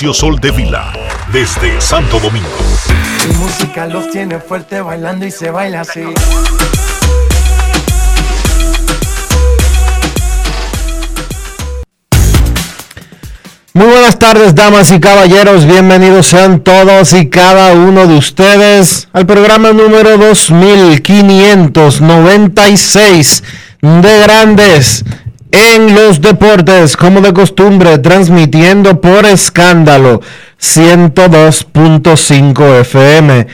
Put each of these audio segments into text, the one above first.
Sol de Vila, desde Santo Domingo. Mi música los tiene fuerte bailando y se baila así. Muy buenas tardes, damas y caballeros. Bienvenidos sean todos y cada uno de ustedes al programa número 2596 de Grandes en los deportes, como de costumbre, transmitiendo por escándalo 102.5 FM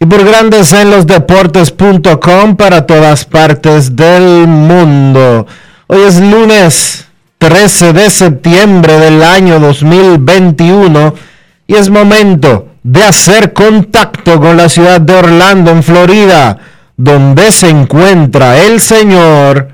y por grandes en los deportes.com para todas partes del mundo. Hoy es lunes 13 de septiembre del año 2021 y es momento de hacer contacto con la ciudad de Orlando, en Florida, donde se encuentra el señor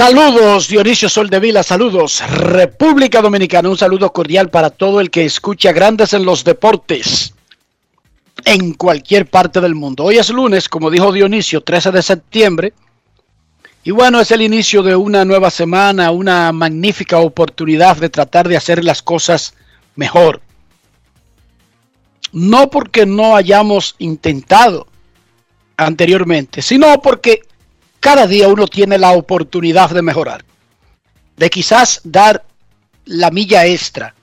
Saludos Dionisio Soldevila, saludos República Dominicana, un saludo cordial para todo el que escucha Grandes en los Deportes en cualquier parte del mundo. Hoy es lunes, como dijo Dionisio, 13 de septiembre. Y bueno, es el inicio de una nueva semana, una magnífica oportunidad de tratar de hacer las cosas mejor. No porque no hayamos intentado anteriormente, sino porque cada día uno tiene la oportunidad de mejorar, de quizás dar la milla extra,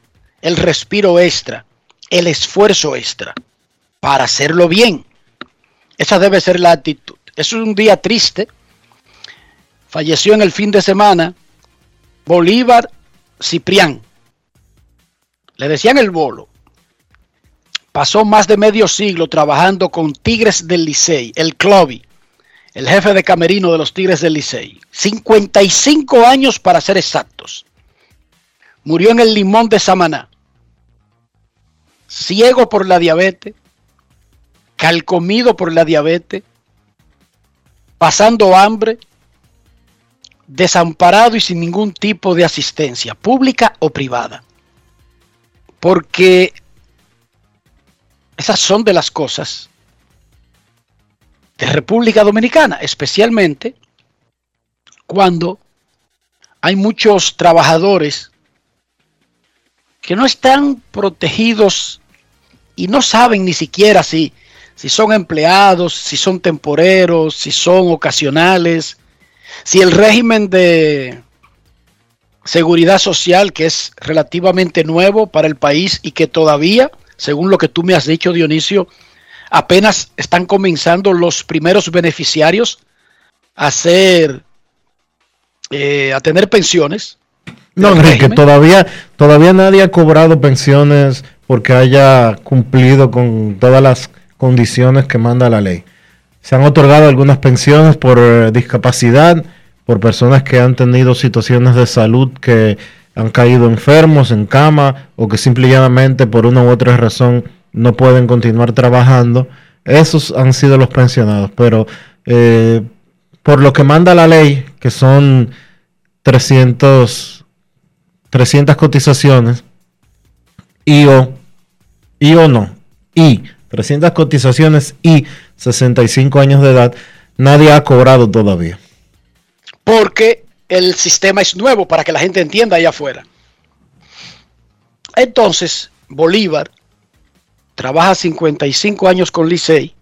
el respiro extra, el esfuerzo extra para hacerlo bien. Esa debe ser la actitud. Es un día triste. Falleció en el fin de semana Bolívar Ciprián. Le decían el bolo. Pasó más de medio siglo trabajando con Tigres del Licey, el Clovi el jefe de camerino de los Tigres del Licey. 55 años para ser exactos. Murió en el limón de Samaná. Ciego por la diabetes, calcomido por la diabetes, pasando hambre, desamparado y sin ningún tipo de asistencia, pública o privada. Porque esas son de las cosas de República Dominicana, especialmente cuando hay muchos trabajadores que no están protegidos y no saben ni siquiera si, si son empleados, si son temporeros, si son ocasionales, si el régimen de seguridad social, que es relativamente nuevo para el país y que todavía, según lo que tú me has dicho, Dionisio, apenas están comenzando los primeros beneficiarios a hacer, eh, a tener pensiones. No, Enrique, todavía, todavía nadie ha cobrado pensiones porque haya cumplido con todas las condiciones que manda la ley. Se han otorgado algunas pensiones por eh, discapacidad, por personas que han tenido situaciones de salud que han caído enfermos en cama o que simplemente por una u otra razón no pueden continuar trabajando. Esos han sido los pensionados, pero eh, por lo que manda la ley, que son 300, 300 cotizaciones, y o, y o no, y 300 cotizaciones y 65 años de edad, nadie ha cobrado todavía. Porque el sistema es nuevo para que la gente entienda allá afuera. Entonces, Bolívar trabaja 55 años con Licey,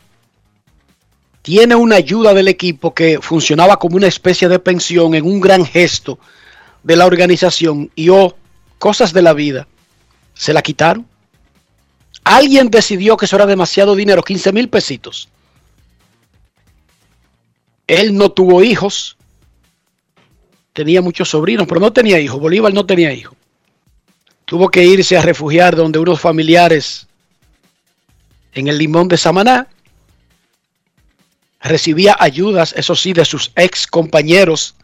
tiene una ayuda del equipo que funcionaba como una especie de pensión en un gran gesto de la organización y o oh, cosas de la vida, se la quitaron. Alguien decidió que eso era demasiado dinero, 15 mil pesitos. Él no tuvo hijos, tenía muchos sobrinos, pero no tenía hijos. Bolívar no tenía hijos. Tuvo que irse a refugiar donde unos familiares en el limón de Samaná. Recibía ayudas, eso sí, de sus ex compañeros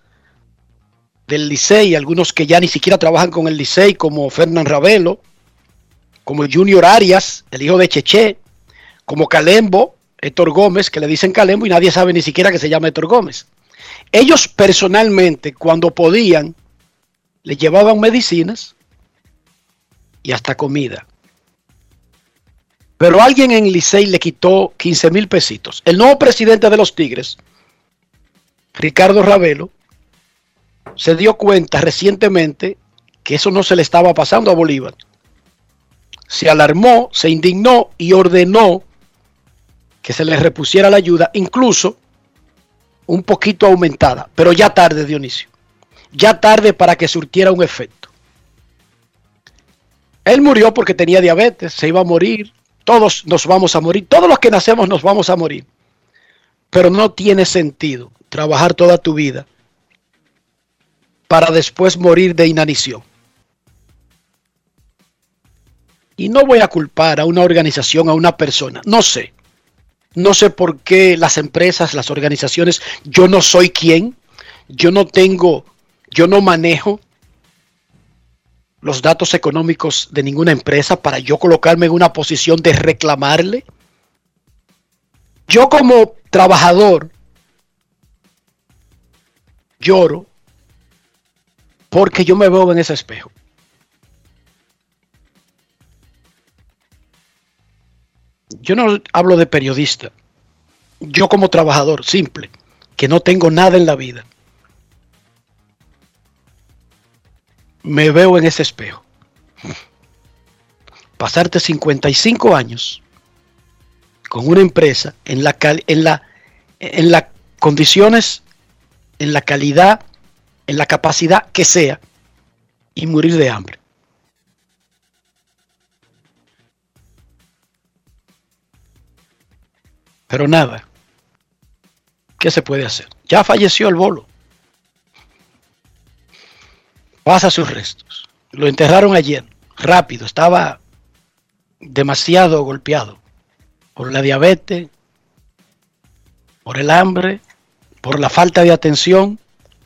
del Licey, algunos que ya ni siquiera trabajan con el Licey, como Fernán Ravelo, como Junior Arias, el hijo de Cheche, como Calembo, Héctor Gómez, que le dicen Calembo y nadie sabe ni siquiera que se llama Héctor Gómez. Ellos personalmente, cuando podían, le llevaban medicinas y hasta comida. Pero alguien en Licey le quitó 15 mil pesitos. El nuevo presidente de los Tigres, Ricardo Ravelo, se dio cuenta recientemente que eso no se le estaba pasando a Bolívar. Se alarmó, se indignó y ordenó que se le repusiera la ayuda, incluso un poquito aumentada, pero ya tarde, Dionisio. Ya tarde para que surtiera un efecto. Él murió porque tenía diabetes, se iba a morir, todos nos vamos a morir, todos los que nacemos nos vamos a morir. Pero no tiene sentido trabajar toda tu vida para después morir de inanición. Y no voy a culpar a una organización, a una persona, no sé. No sé por qué las empresas, las organizaciones, yo no soy quien, yo no tengo, yo no manejo los datos económicos de ninguna empresa para yo colocarme en una posición de reclamarle. Yo como trabajador lloro porque yo me veo en ese espejo. yo no hablo de periodista, yo como trabajador simple, que no tengo nada en la vida, me veo en ese espejo. Pasarte 55 años con una empresa en la en la en las condiciones, en la calidad, en la capacidad que sea y morir de hambre. Pero nada. ¿Qué se puede hacer? Ya falleció el bolo. Pasa sus restos. Lo enterraron ayer, rápido. Estaba demasiado golpeado por la diabetes, por el hambre, por la falta de atención,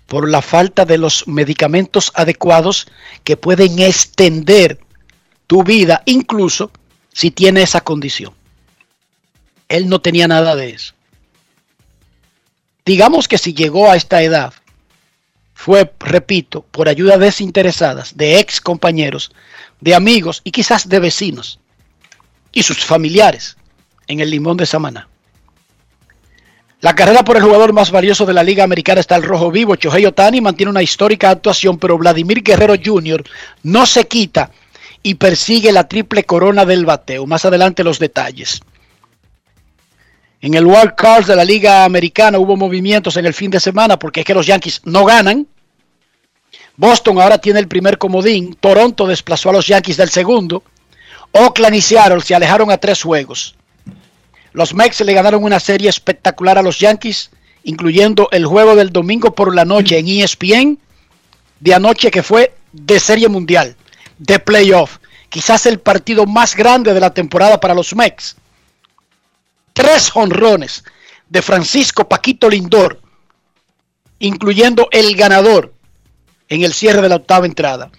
por la falta de los medicamentos adecuados que pueden extender tu vida, incluso si tiene esa condición. Él no tenía nada de eso. Digamos que si llegó a esta edad, fue, repito, por ayuda desinteresadas de ex compañeros, de amigos y quizás de vecinos y sus familiares en el limón de Samaná. La carrera por el jugador más valioso de la Liga Americana está al rojo vivo. Chohei Otani mantiene una histórica actuación, pero Vladimir Guerrero Jr. no se quita y persigue la triple corona del bateo. Más adelante los detalles. En el World Card de la Liga Americana hubo movimientos en el fin de semana porque es que los Yankees no ganan. Boston ahora tiene el primer comodín. Toronto desplazó a los Yankees del segundo. Oakland y Seattle se alejaron a tres juegos. Los Mets le ganaron una serie espectacular a los Yankees, incluyendo el juego del domingo por la noche en ESPN, de anoche que fue de serie mundial, de playoff. Quizás el partido más grande de la temporada para los Mets tres honrones de Francisco Paquito Lindor, incluyendo el ganador en el cierre de la octava entrada.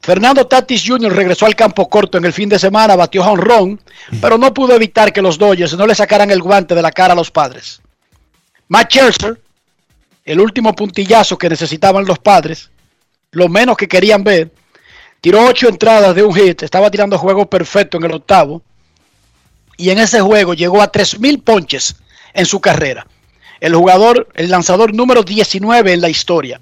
Fernando Tatis Jr. regresó al campo corto en el fin de semana, batió honrón, pero no pudo evitar que los Dodgers no le sacaran el guante de la cara a los padres. Matt Scherzer, el último puntillazo que necesitaban los padres, lo menos que querían ver, tiró ocho entradas de un hit, estaba tirando juego perfecto en el octavo. Y en ese juego llegó a 3.000 ponches en su carrera. El jugador, el lanzador número 19 en la historia.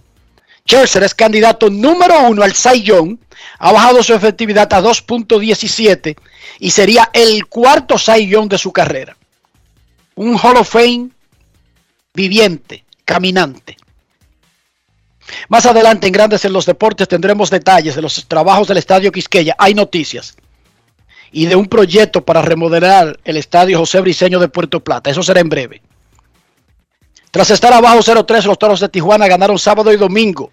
Scherzer es candidato número uno al Cy Young. Ha bajado su efectividad a 2.17 y sería el cuarto Cy Young de su carrera. Un Hall of Fame viviente, caminante. Más adelante en Grandes en los Deportes tendremos detalles de los trabajos del Estadio Quisqueya. Hay noticias. Y de un proyecto para remodelar el Estadio José Briceño de Puerto Plata. Eso será en breve. Tras estar abajo 0-3, los Toros de Tijuana ganaron sábado y domingo.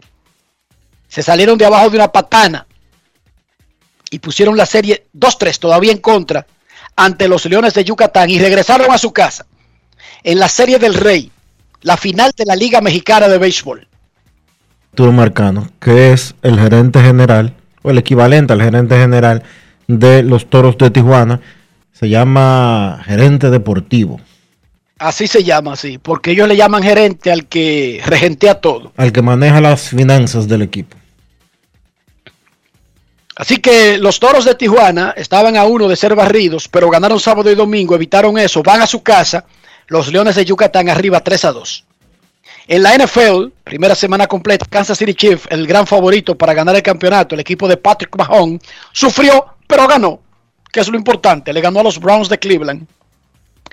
Se salieron de abajo de una patana y pusieron la serie 2-3 todavía en contra ante los Leones de Yucatán y regresaron a su casa en la Serie del Rey, la final de la Liga Mexicana de Béisbol. Arturo Marcano, que es el gerente general o el equivalente al gerente general de los Toros de Tijuana, se llama gerente deportivo. Así se llama, sí, porque ellos le llaman gerente al que regentea todo. Al que maneja las finanzas del equipo. Así que los toros de Tijuana estaban a uno de ser barridos, pero ganaron sábado y domingo, evitaron eso, van a su casa. Los Leones de Yucatán arriba 3 a 2. En la NFL, primera semana completa, Kansas City Chiefs, el gran favorito para ganar el campeonato, el equipo de Patrick Mahomes, sufrió, pero ganó, que es lo importante. Le ganó a los Browns de Cleveland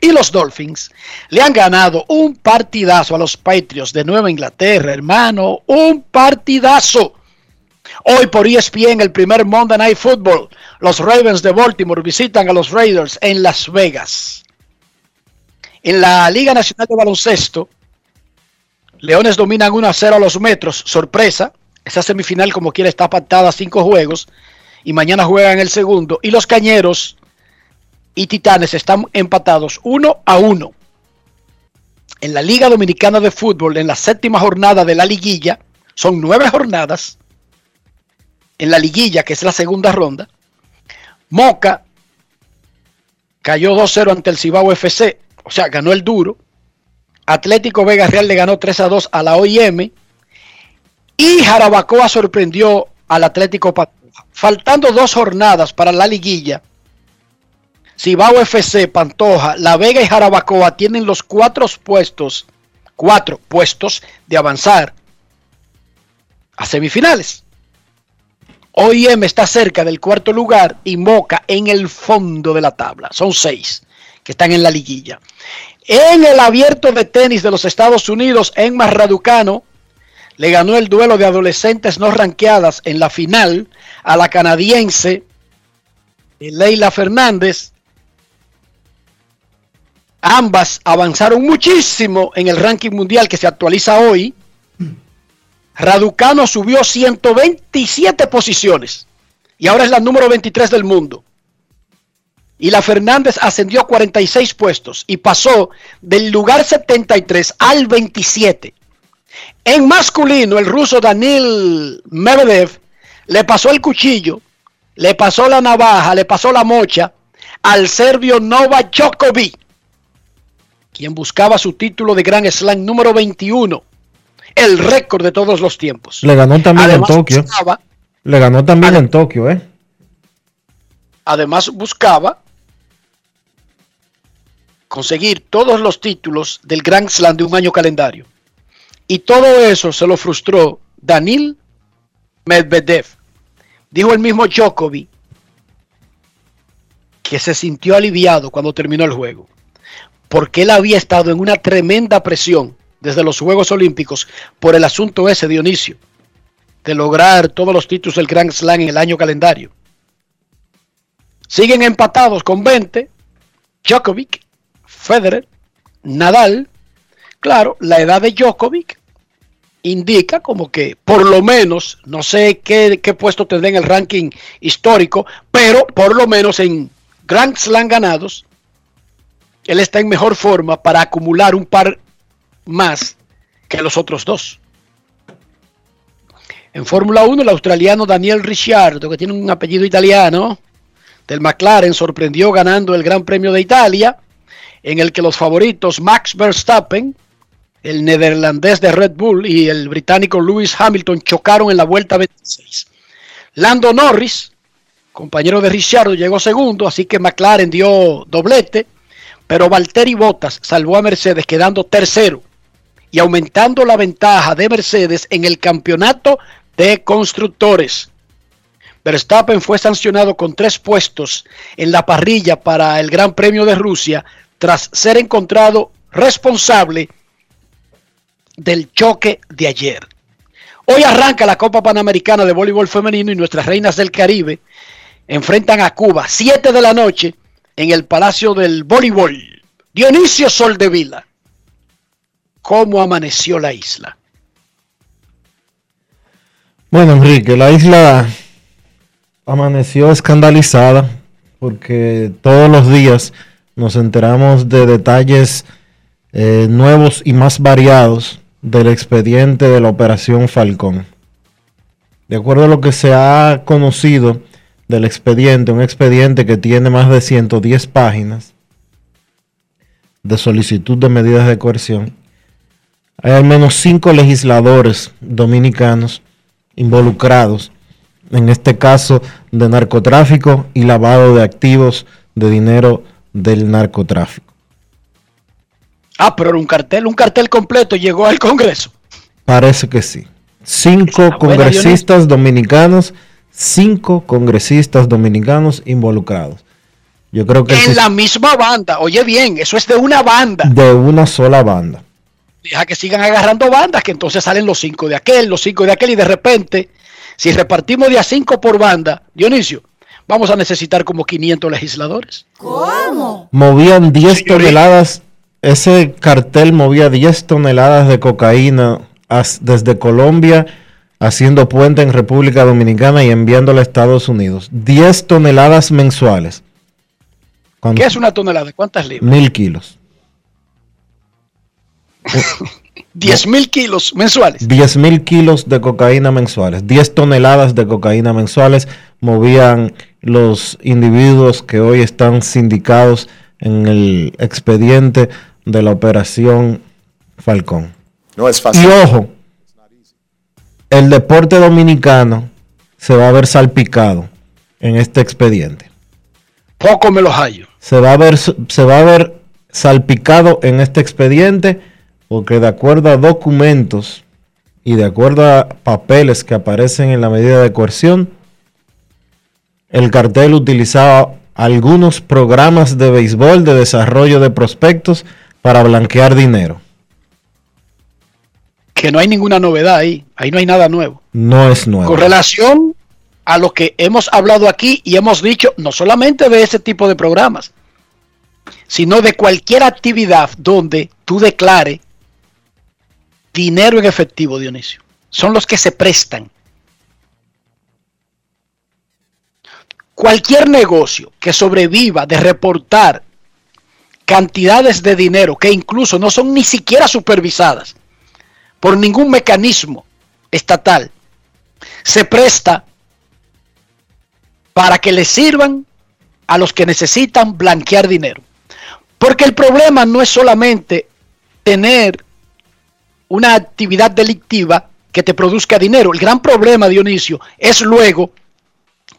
y los Dolphins le han ganado un partidazo a los Patriots de Nueva Inglaterra, hermano, un partidazo. Hoy por ESPN el primer Monday Night Football, los Ravens de Baltimore visitan a los Raiders en Las Vegas. En la Liga Nacional de Baloncesto, Leones dominan 1 a 0 a los Metros, sorpresa. Esa semifinal como quiera está pactada a cinco juegos y mañana juegan el segundo. Y los Cañeros y Titanes están empatados uno a uno. En la Liga Dominicana de Fútbol, en la séptima jornada de la liguilla, son nueve jornadas. En la liguilla, que es la segunda ronda, Moca cayó 2-0 ante el Cibao FC, o sea, ganó el duro. Atlético Vega Real le ganó 3 a 2 a la OIM. Y Jarabacoa sorprendió al Atlético. Faltando dos jornadas para la liguilla, Cibao FC, Pantoja, La Vega y Jarabacoa tienen los cuatro puestos, cuatro puestos de avanzar a semifinales. OIM está cerca del cuarto lugar y Moca en el fondo de la tabla. Son seis que están en la liguilla. En el abierto de tenis de los Estados Unidos, en Marraducano, le ganó el duelo de adolescentes no ranqueadas en la final a la canadiense Leila Fernández Ambas avanzaron muchísimo en el ranking mundial que se actualiza hoy. Raducano subió 127 posiciones y ahora es la número 23 del mundo. Y la Fernández ascendió 46 puestos y pasó del lugar 73 al 27. En masculino, el ruso Daniel Medvedev le pasó el cuchillo, le pasó la navaja, le pasó la mocha al serbio Novak Djokovic quien buscaba su título de Grand Slam número 21, el récord de todos los tiempos. Le ganó también en Tokio. Le ganó también en Tokio, ¿eh? Además buscaba conseguir todos los títulos del Grand Slam de un año calendario. Y todo eso se lo frustró Danil Medvedev. Dijo el mismo Djokovic que se sintió aliviado cuando terminó el juego porque él había estado en una tremenda presión desde los Juegos Olímpicos por el asunto ese, Dionisio, de lograr todos los títulos del Grand Slam en el año calendario. Siguen empatados con 20, Djokovic, Federer, Nadal. Claro, la edad de Djokovic indica como que por lo menos, no sé qué, qué puesto tendrá en el ranking histórico, pero por lo menos en Grand Slam ganados, él está en mejor forma para acumular un par más que los otros dos. En Fórmula 1, el australiano Daniel Ricciardo, que tiene un apellido italiano, del McLaren, sorprendió ganando el Gran Premio de Italia, en el que los favoritos Max Verstappen, el neerlandés de Red Bull y el británico Lewis Hamilton chocaron en la vuelta 26. Lando Norris, compañero de Ricciardo, llegó segundo, así que McLaren dio doblete, pero Valtteri Bottas salvó a Mercedes quedando tercero y aumentando la ventaja de Mercedes en el campeonato de constructores. Verstappen fue sancionado con tres puestos en la parrilla para el Gran Premio de Rusia tras ser encontrado responsable del choque de ayer. Hoy arranca la Copa Panamericana de Voleibol Femenino y nuestras reinas del Caribe enfrentan a Cuba, 7 de la noche, en el Palacio del Voleibol. Dionisio Soldevila. ¿Cómo amaneció la isla? Bueno, Enrique, la isla amaneció escandalizada porque todos los días nos enteramos de detalles eh, nuevos y más variados del expediente de la Operación Falcón. De acuerdo a lo que se ha conocido del expediente, un expediente que tiene más de 110 páginas de solicitud de medidas de coerción, hay al menos cinco legisladores dominicanos involucrados en este caso de narcotráfico y lavado de activos de dinero del narcotráfico. Ah, pero un cartel, un cartel completo llegó al Congreso. Parece que sí. Cinco congresistas dominicanos, cinco congresistas dominicanos involucrados. Yo creo que en la misma banda. Oye bien, eso es de una banda. De una sola banda. Deja que sigan agarrando bandas, que entonces salen los cinco de aquel, los cinco de aquel y de repente, si repartimos de a cinco por banda, Dionisio, vamos a necesitar como 500 legisladores. ¿Cómo? Movían 10 toneladas ese cartel movía 10 toneladas de cocaína desde Colombia, haciendo puente en República Dominicana y enviándola a Estados Unidos. 10 toneladas mensuales. ¿Qué es una tonelada? ¿Cuántas libras? Mil kilos. 10 mil kilos mensuales. 10 mil kilos de cocaína mensuales. 10 toneladas de cocaína mensuales movían los individuos que hoy están sindicados en el expediente de la operación Falcón. No es fácil. Y ojo, el deporte dominicano se va a ver salpicado en este expediente. Poco me lo hallo. Se va a ver, se va a ver salpicado en este expediente porque de acuerdo a documentos y de acuerdo a papeles que aparecen en la medida de coerción, el cartel utilizaba algunos programas de béisbol de desarrollo de prospectos para blanquear dinero. Que no hay ninguna novedad ahí, ahí no hay nada nuevo. No es nuevo. Con relación a lo que hemos hablado aquí y hemos dicho, no solamente de ese tipo de programas, sino de cualquier actividad donde tú declares dinero en efectivo, Dionisio. Son los que se prestan. Cualquier negocio que sobreviva de reportar cantidades de dinero que incluso no son ni siquiera supervisadas por ningún mecanismo estatal, se presta para que le sirvan a los que necesitan blanquear dinero. Porque el problema no es solamente tener una actividad delictiva que te produzca dinero. El gran problema, Dionisio, es luego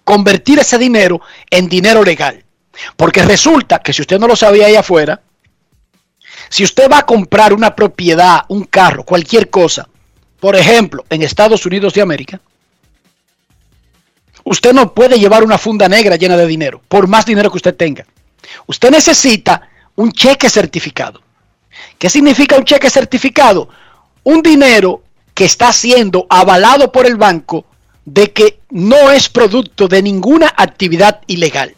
convertir ese dinero en dinero legal. Porque resulta que si usted no lo sabía ahí afuera, si usted va a comprar una propiedad, un carro, cualquier cosa, por ejemplo, en Estados Unidos de América, usted no puede llevar una funda negra llena de dinero, por más dinero que usted tenga. Usted necesita un cheque certificado. ¿Qué significa un cheque certificado? Un dinero que está siendo avalado por el banco de que no es producto de ninguna actividad ilegal.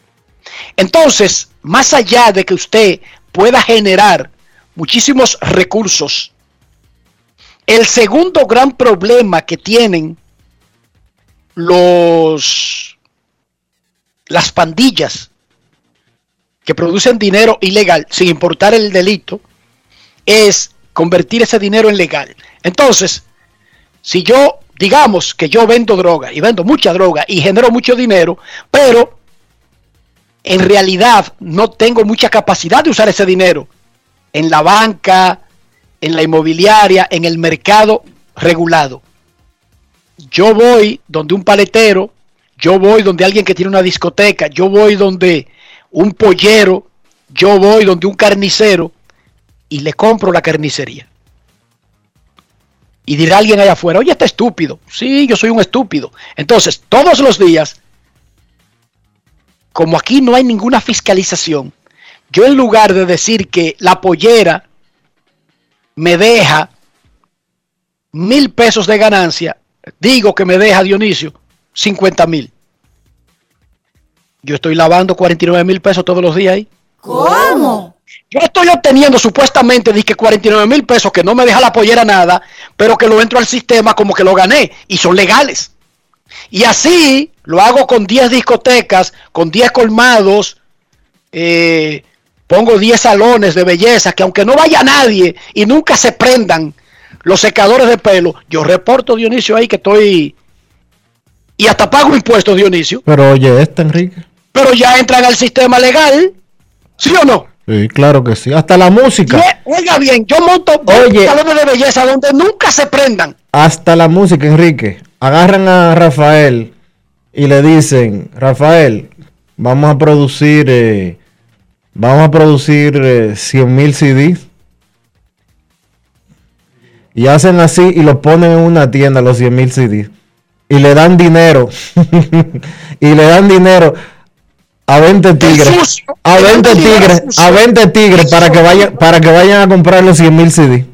Entonces, más allá de que usted pueda generar muchísimos recursos, el segundo gran problema que tienen los las pandillas que producen dinero ilegal sin importar el delito es convertir ese dinero en legal. Entonces, si yo digamos que yo vendo droga y vendo mucha droga y genero mucho dinero, pero en realidad no tengo mucha capacidad de usar ese dinero en la banca, en la inmobiliaria, en el mercado regulado. Yo voy donde un paletero, yo voy donde alguien que tiene una discoteca, yo voy donde un pollero, yo voy donde un carnicero y le compro la carnicería. Y dirá alguien allá afuera, oye, está estúpido. Sí, yo soy un estúpido. Entonces, todos los días, como aquí no hay ninguna fiscalización, yo en lugar de decir que la pollera me deja mil pesos de ganancia, digo que me deja Dionisio 50 mil. Yo estoy lavando 49 mil pesos todos los días ahí. ¿Cómo? Yo estoy obteniendo supuestamente que 49 mil pesos que no me deja la pollera nada, pero que lo entro al sistema como que lo gané y son legales. Y así lo hago con 10 discotecas, con 10 colmados, eh, pongo 10 salones de belleza que aunque no vaya nadie y nunca se prendan los secadores de pelo, yo reporto Dionisio ahí que estoy y hasta pago impuestos Dionisio. Pero oye, este Enrique. Pero ya entran al sistema legal, ¿sí o no? Sí, claro que sí. Hasta la música. Y, oiga bien, yo monto Oye. salones de belleza donde nunca se prendan. Hasta la música, Enrique. Agarran a Rafael y le dicen, Rafael, vamos a producir, eh, vamos a producir eh, 100 mil CDs. Y hacen así y lo ponen en una tienda los 100 mil CDs. Y le dan dinero. y le dan dinero a 20 tigres. A Le dan 20 dinero tigres. A 20 tigres para que vayan, para que vayan a comprar los 100 mil CDs.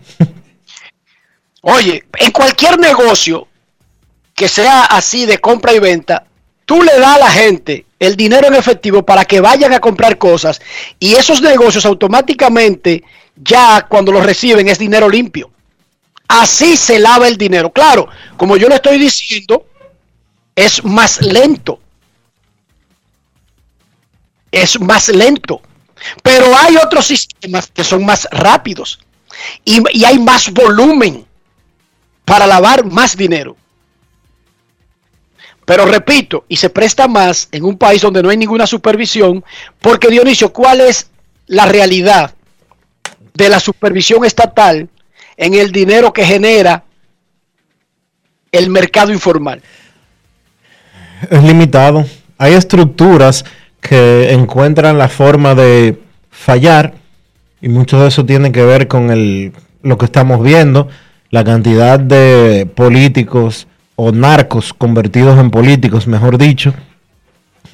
Oye, en cualquier negocio que sea así de compra y venta, tú le das a la gente el dinero en efectivo para que vayan a comprar cosas y esos negocios automáticamente ya cuando los reciben es dinero limpio. Así se lava el dinero. Claro, como yo le estoy diciendo, es más lento. Es más lento. Pero hay otros sistemas que son más rápidos y, y hay más volumen para lavar más dinero. Pero repito, y se presta más en un país donde no hay ninguna supervisión, porque Dionisio, ¿cuál es la realidad de la supervisión estatal en el dinero que genera el mercado informal? es limitado. Hay estructuras que encuentran la forma de fallar y mucho de eso tiene que ver con el, lo que estamos viendo, la cantidad de políticos o narcos convertidos en políticos, mejor dicho,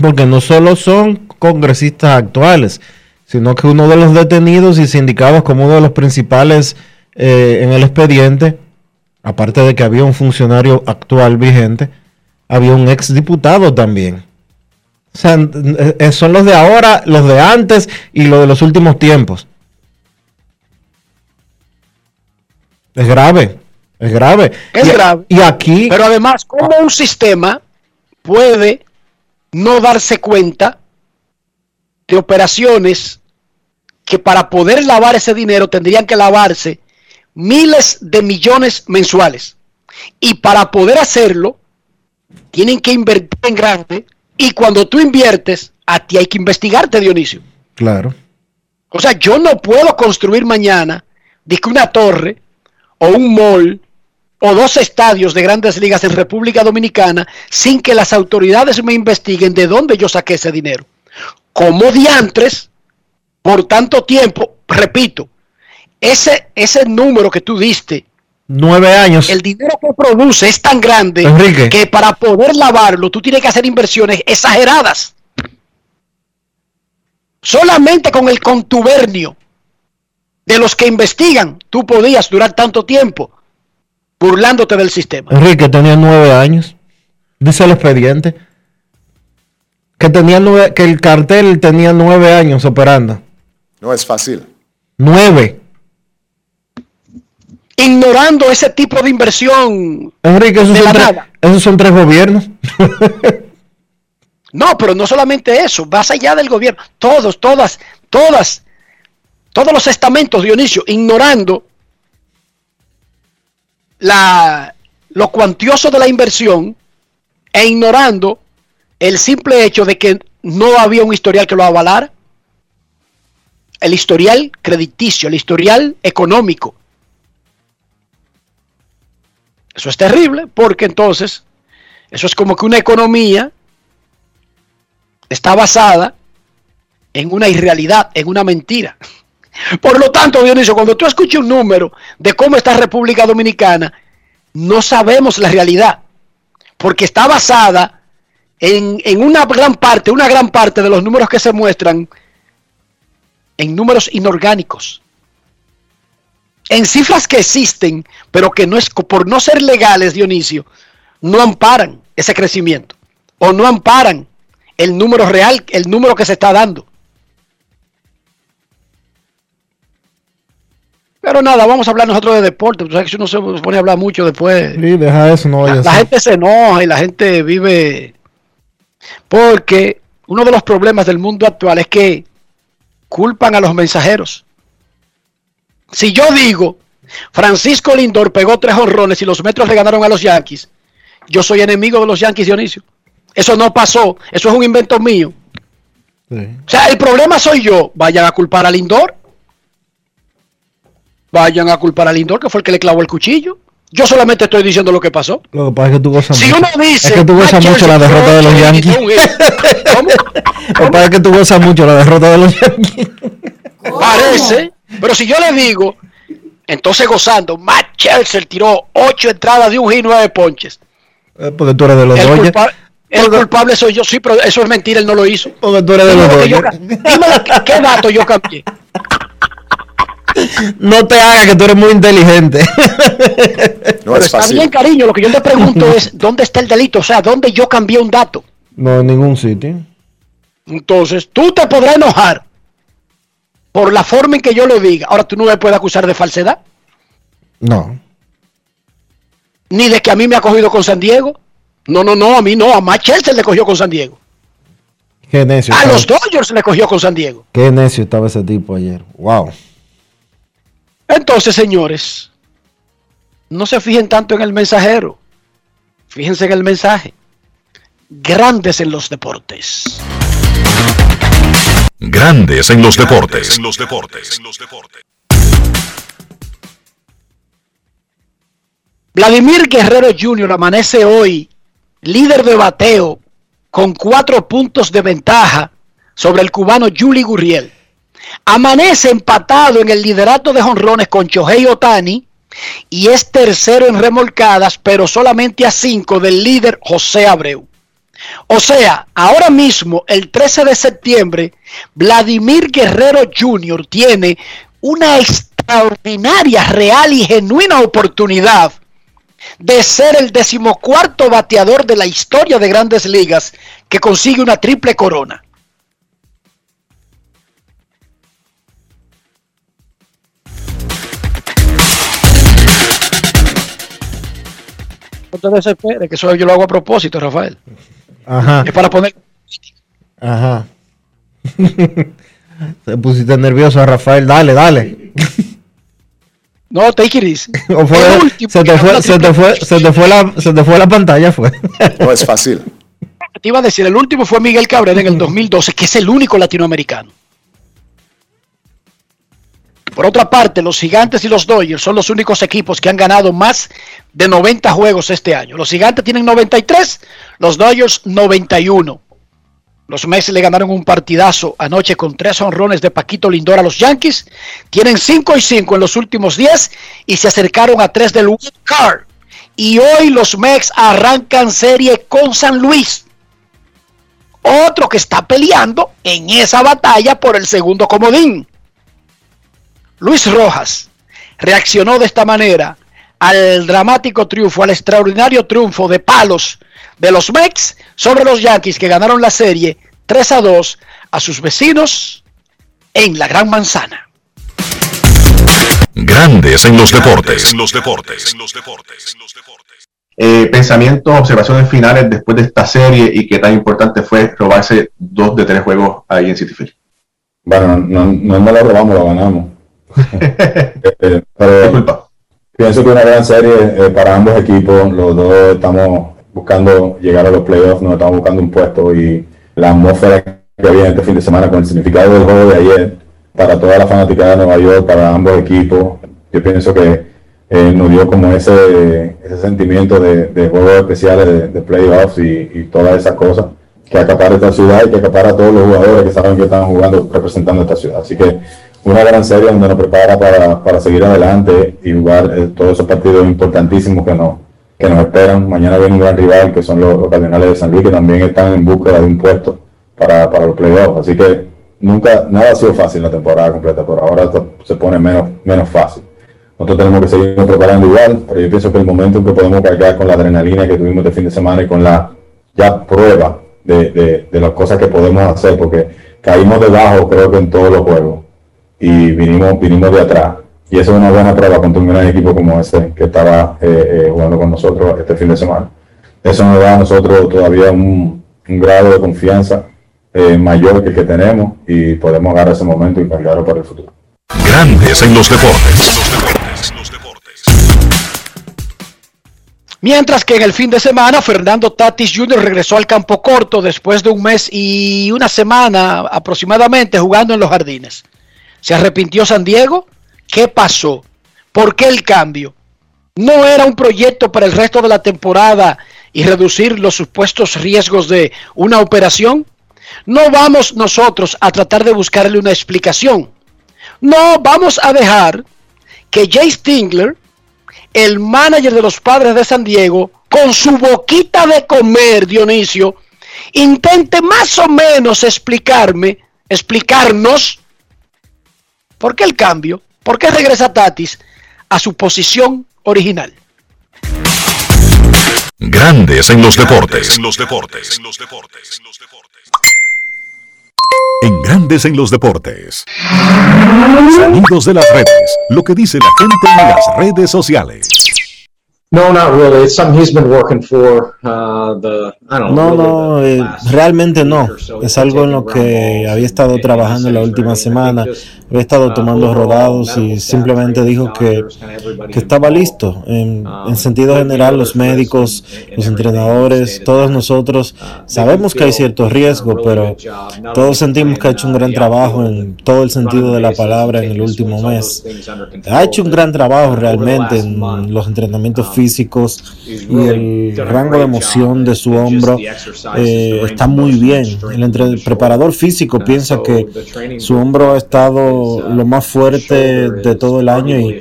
porque no solo son congresistas actuales, sino que uno de los detenidos y sindicados como uno de los principales eh, en el expediente, aparte de que había un funcionario actual vigente, había un ex diputado también. O sea, eh, son los de ahora, los de antes y los de los últimos tiempos. Es grave, es grave. Es Y- grave. Y aquí, Pero además, ¿cómo un sistema puede no darse cuenta de operaciones que para poder lavar ese dinero tendrían que lavarse miles de millones mensuales? Y para poder hacerlo, tienen que invertir en grande. Y cuando tú inviertes, a ti hay que investigarte, Dionisio. claro, O sea, yo no puedo construir mañana de que una torre o un mall o dos estadios de grandes ligas en República Dominicana sin que las autoridades me investiguen de dónde yo saqué ese dinero. Como diantres, por tanto tiempo, repito, ese, ese número que tú diste, nueve años. el dinero que produce es tan grande Enrique. que para poder lavarlo tú tienes que hacer inversiones exageradas. Solamente con el contubernio de los que investigan, tú podías durar tanto tiempo burlándote del sistema. Enrique tenía nueve años. Dice el expediente. Que, tenía nueve, que el cartel tenía nueve años operando. No es fácil. Nueve. Ignorando ese tipo de inversión. Enrique, esos De son, la tres, nada. esos son tres gobiernos. No, pero no solamente eso, más allá del gobierno. Todos, todas, todas, todos los estamentos, Dionisio, ignorando la, lo cuantioso de la inversión e ignorando el simple hecho de que no había un historial que lo avalara. El historial crediticio, el historial económico. Eso es terrible porque entonces eso es como que una economía está basada en una irrealidad, en una mentira. Por lo tanto, Dionisio, cuando tú escuchas un número de cómo está República Dominicana, no sabemos la realidad, porque está basada en, en, una gran parte, una gran parte de los números que se muestran en números inorgánicos, en cifras que existen, pero que no es por no ser legales, Dionisio, no amparan ese crecimiento o no amparan el número real, el número que se está dando. Pero nada, vamos a hablar nosotros de deporte. Tú sabes que uno se pone a hablar mucho después. Sí, deja eso, no la, la gente se enoja y la gente vive. Porque uno de los problemas del mundo actual es que culpan a los mensajeros. Si yo digo, Francisco Lindor pegó tres honrones y los metros le ganaron a los Yankees, yo soy enemigo de los Yankees, Dionisio. Eso no pasó, eso es un invento mío. Sí. O sea, el problema soy yo. Vayan a culpar a Lindor. Vayan a culpar a Lindor, que fue el que le clavó el cuchillo. Yo solamente estoy diciendo lo que pasó. Lo que pasa es que tú gozas si mucho. uno dice, es que tú gozas mucho la derrota de los Yankees. ¿Cómo? Lo que pasa es que tú gozas mucho la derrota de los Yankees. Parece, pero si yo le digo, entonces gozando, Matt Chelsea tiró ocho entradas de un hit y nueve ponches. Eh, Porque tú eres de los El, culpa- el culpable soy yo, sí, pero eso es mentira, él no lo hizo. Porque tú eres de los dime qué dato yo cambié. No te hagas que tú eres muy inteligente. No es está fácil. bien, cariño, lo que yo le pregunto es, ¿dónde está el delito? O sea, ¿dónde yo cambié un dato? no, en ningún sitio. Entonces, tú te podrás enojar por la forma en que yo lo diga. Ahora, tú no me puedes acusar de falsedad, No. ni de que a mí me ha cogido con San Diego. No, no, no, a mí no, a Matt Chelsea le cogió con San Diego. Qué necio. A estaba- los Dodgers le cogió con San Diego. Qué necio estaba ese tipo ayer. Wow. Entonces, señores, no se fijen tanto en el mensajero. Fíjense en el mensaje. Grandes en los deportes. Grandes en los deportes. En los deportes. Vladimir Guerrero Jr. amanece hoy líder de bateo con cuatro puntos de ventaja sobre el cubano Juli Gurriel. Amanece empatado en el liderato de jonrones con Shohei Otani y es tercero en remolcadas, pero solamente a cinco del líder José Abreu. O sea, ahora mismo, el 13 de septiembre, Vladimir Guerrero Jr. tiene una extraordinaria, real y genuina oportunidad de ser el decimocuarto bateador de la historia de grandes ligas que consigue una triple corona. No te desesperes, que eso yo lo hago a propósito, Rafael. Ajá. Es para poner Ajá. Se pusiste nervioso, Rafael. Dale, dale. No, take it easy. O fue- El último se, te fue, la se, te fue, se, te fue la, se te fue la pantalla, fue. No es fácil. Te iba a decir, el último fue Miguel Cabrera en el 2012, que es el único latinoamericano. Por otra parte, los Gigantes y los Dodgers son los únicos equipos que han ganado más de 90 juegos este año. Los Gigantes tienen 93, los Dodgers 91. Los Mets le ganaron un partidazo anoche con tres honrones de Paquito Lindor a los Yankees. Tienen 5 y 5 en los últimos 10 y se acercaron a 3 del wild card. Y hoy los Mets arrancan serie con San Luis. Otro que está peleando en esa batalla por el segundo comodín. Luis Rojas reaccionó de esta manera al dramático triunfo, al extraordinario triunfo de palos de los Mets sobre los Yankees que ganaron la serie 3 a 2 a sus vecinos en la Gran Manzana. Grandes en los deportes. En los deportes. En los deportes. Eh, pensamientos, observaciones finales después de esta serie y qué tan importante fue robarse dos de tres juegos ahí en City Field. Bueno, no, no nos lo robamos, lo ganamos. Eh, pero Disculpa. pienso que una gran serie eh, para ambos equipos. Los dos estamos buscando llegar a los playoffs, nos estamos buscando un puesto y la atmósfera que había este fin de semana con el significado del juego de ayer para toda la fanaticada de Nueva York, para ambos equipos. Yo pienso que eh, nos dio como ese, ese sentimiento de, de juegos especiales, de, de playoffs y, y todas esas cosas. que acapara esta ciudad y que acapara a todos los jugadores que saben que están jugando representando esta ciudad. Así que una gran serie donde nos prepara para, para seguir adelante y jugar eh, todos esos partidos importantísimos que nos, que nos esperan. Mañana viene un gran rival que son los, los Cardenales de San Luis que también están en búsqueda de un puesto para, para los playoffs. Así que nunca, nada ha sido fácil la temporada completa, pero ahora se pone menos, menos fácil. Nosotros tenemos que seguir preparando igual, pero yo pienso que el momento en que podemos cargar con la adrenalina que tuvimos de fin de semana y con la ya prueba de, de las cosas que podemos hacer, porque caímos debajo creo que en todos los juegos y vinimos, vinimos de atrás. Y eso es una buena prueba contra un gran equipo como ese que estaba eh, eh, jugando con nosotros este fin de semana. Eso nos da a nosotros todavía un, un grado de confianza eh, mayor que el que tenemos y podemos agarrar ese momento y cargarlo para el futuro. Grandes en los deportes. Mientras que en el fin de semana, Fernando Tatis Jr. regresó al campo corto después de un mes y una semana aproximadamente jugando en los jardines. ¿Se arrepintió San Diego? ¿Qué pasó? ¿Por qué el cambio? ¿No era un proyecto para el resto de la temporada y reducir los supuestos riesgos de una operación? No vamos nosotros a tratar de buscarle una explicación. No vamos a dejar que Jay Stingler, el manager de los padres de San Diego, con su boquita de comer, Dionisio, intente más o menos explicarme, explicarnos por qué el cambio, por qué regresa Tatis a su posición original. Grandes en los deportes. En los deportes. En Grandes en los deportes. Sonidos de las redes. Lo que dice la gente en las redes sociales. No, not really. It's something he's been working for uh, the, I don't know, No, no, really the eh, realmente no. Es algo en lo que había estado and trabajando la última semana. Había estado Uh, tomando rodados y simplemente dijo que, que estaba listo. En, en sentido but general, los médicos, los entrenadores, todos nosotros uh, sabemos que hay cierto riesgo, pero todos sentimos que ha hecho un uh, gran trabajo en todo el sentido de la palabra en el último mes. Ha hecho un gran trabajo uh, realmente en los entrenamientos um, físicos y el rango de emoción de su hombro eh, está of muy bien. El, entre- preparador físico Uh, piensa que su hombro ha estado his, uh, lo más fuerte de todo el año y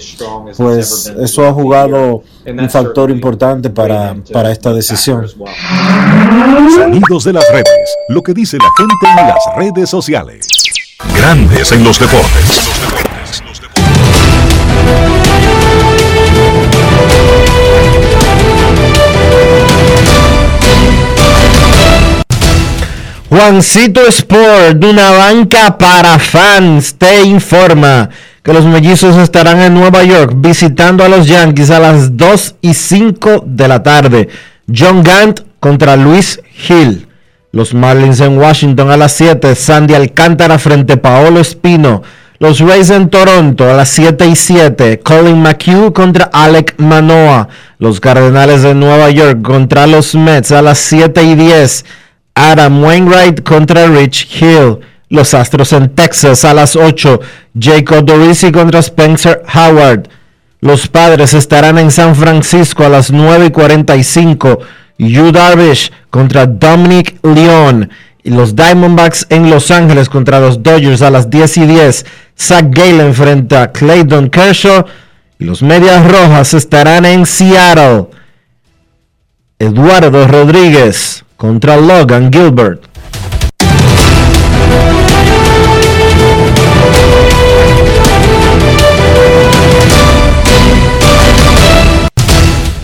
pues eso ha jugado year. And un factor importante para, para esta decisión. Sonidos de las redes. Lo que dice la gente en las redes sociales. Grandes en los deportes. Juancito Sport, una banca para fans, te informa que los mellizos estarán en Nueva York visitando a los Yankees a las 2 y 5 de la tarde. John Gant contra Luis Hill. Los Marlins en Washington a las 7. Sandy Alcántara frente a Paolo Espino. Los Rays en Toronto a las 7 y 7. Colin McHugh contra Alec Manoa. Los Cardenales de Nueva York contra los Mets a las 7 y 10. Adam Wainwright contra Rich Hill. Los Astros en Texas a las 8. Jacob Dorisi contra Spencer Howard. Los Padres estarán en San Francisco a las 9 y 45. Yu Darvish contra Dominic León. Y los Diamondbacks en Los Ángeles contra los Dodgers a las 10 y 10. Zach Galen frente a Clayton Kershaw. Y los Medias Rojas estarán en Seattle. Eduardo Rodríguez contra Logan Gilbert.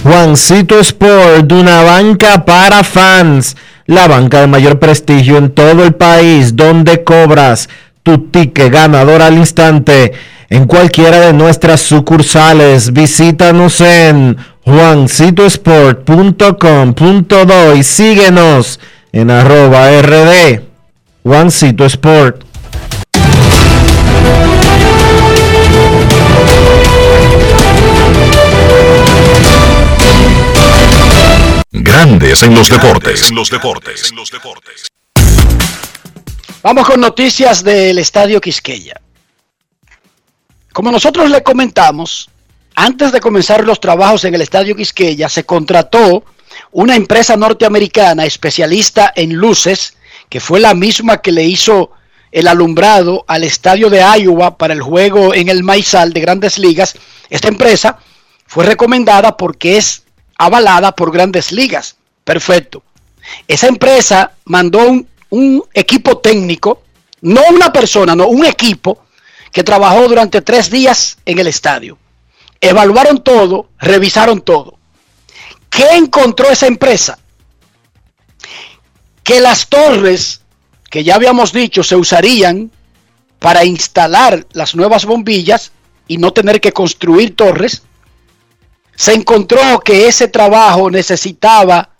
Juancito Sport, una banca para fans, la banca de mayor prestigio en todo el país, donde cobras tu ticket ganador al instante en cualquiera de nuestras sucursales. Visítanos en juancitosport.com.do y síguenos en arroba rd. Juancito Sport. Grandes en los deportes. En los deportes. Vamos con noticias del Estadio Quisqueya. Como nosotros le comentamos, antes de comenzar los trabajos en el Estadio Quisqueya, se contrató una empresa norteamericana especialista en luces, que fue la misma que le hizo el alumbrado al estadio de Iowa para el juego en el Maizal de grandes ligas, esta empresa fue recomendada porque es avalada por grandes ligas. Perfecto. Esa empresa mandó un, un equipo técnico, no una persona, no, un equipo que trabajó durante tres días en el estadio. Evaluaron todo, revisaron todo. ¿Qué encontró esa empresa? Que las torres que ya habíamos dicho se usarían para instalar las nuevas bombillas y no tener que construir torres, se encontró que ese trabajo necesitaba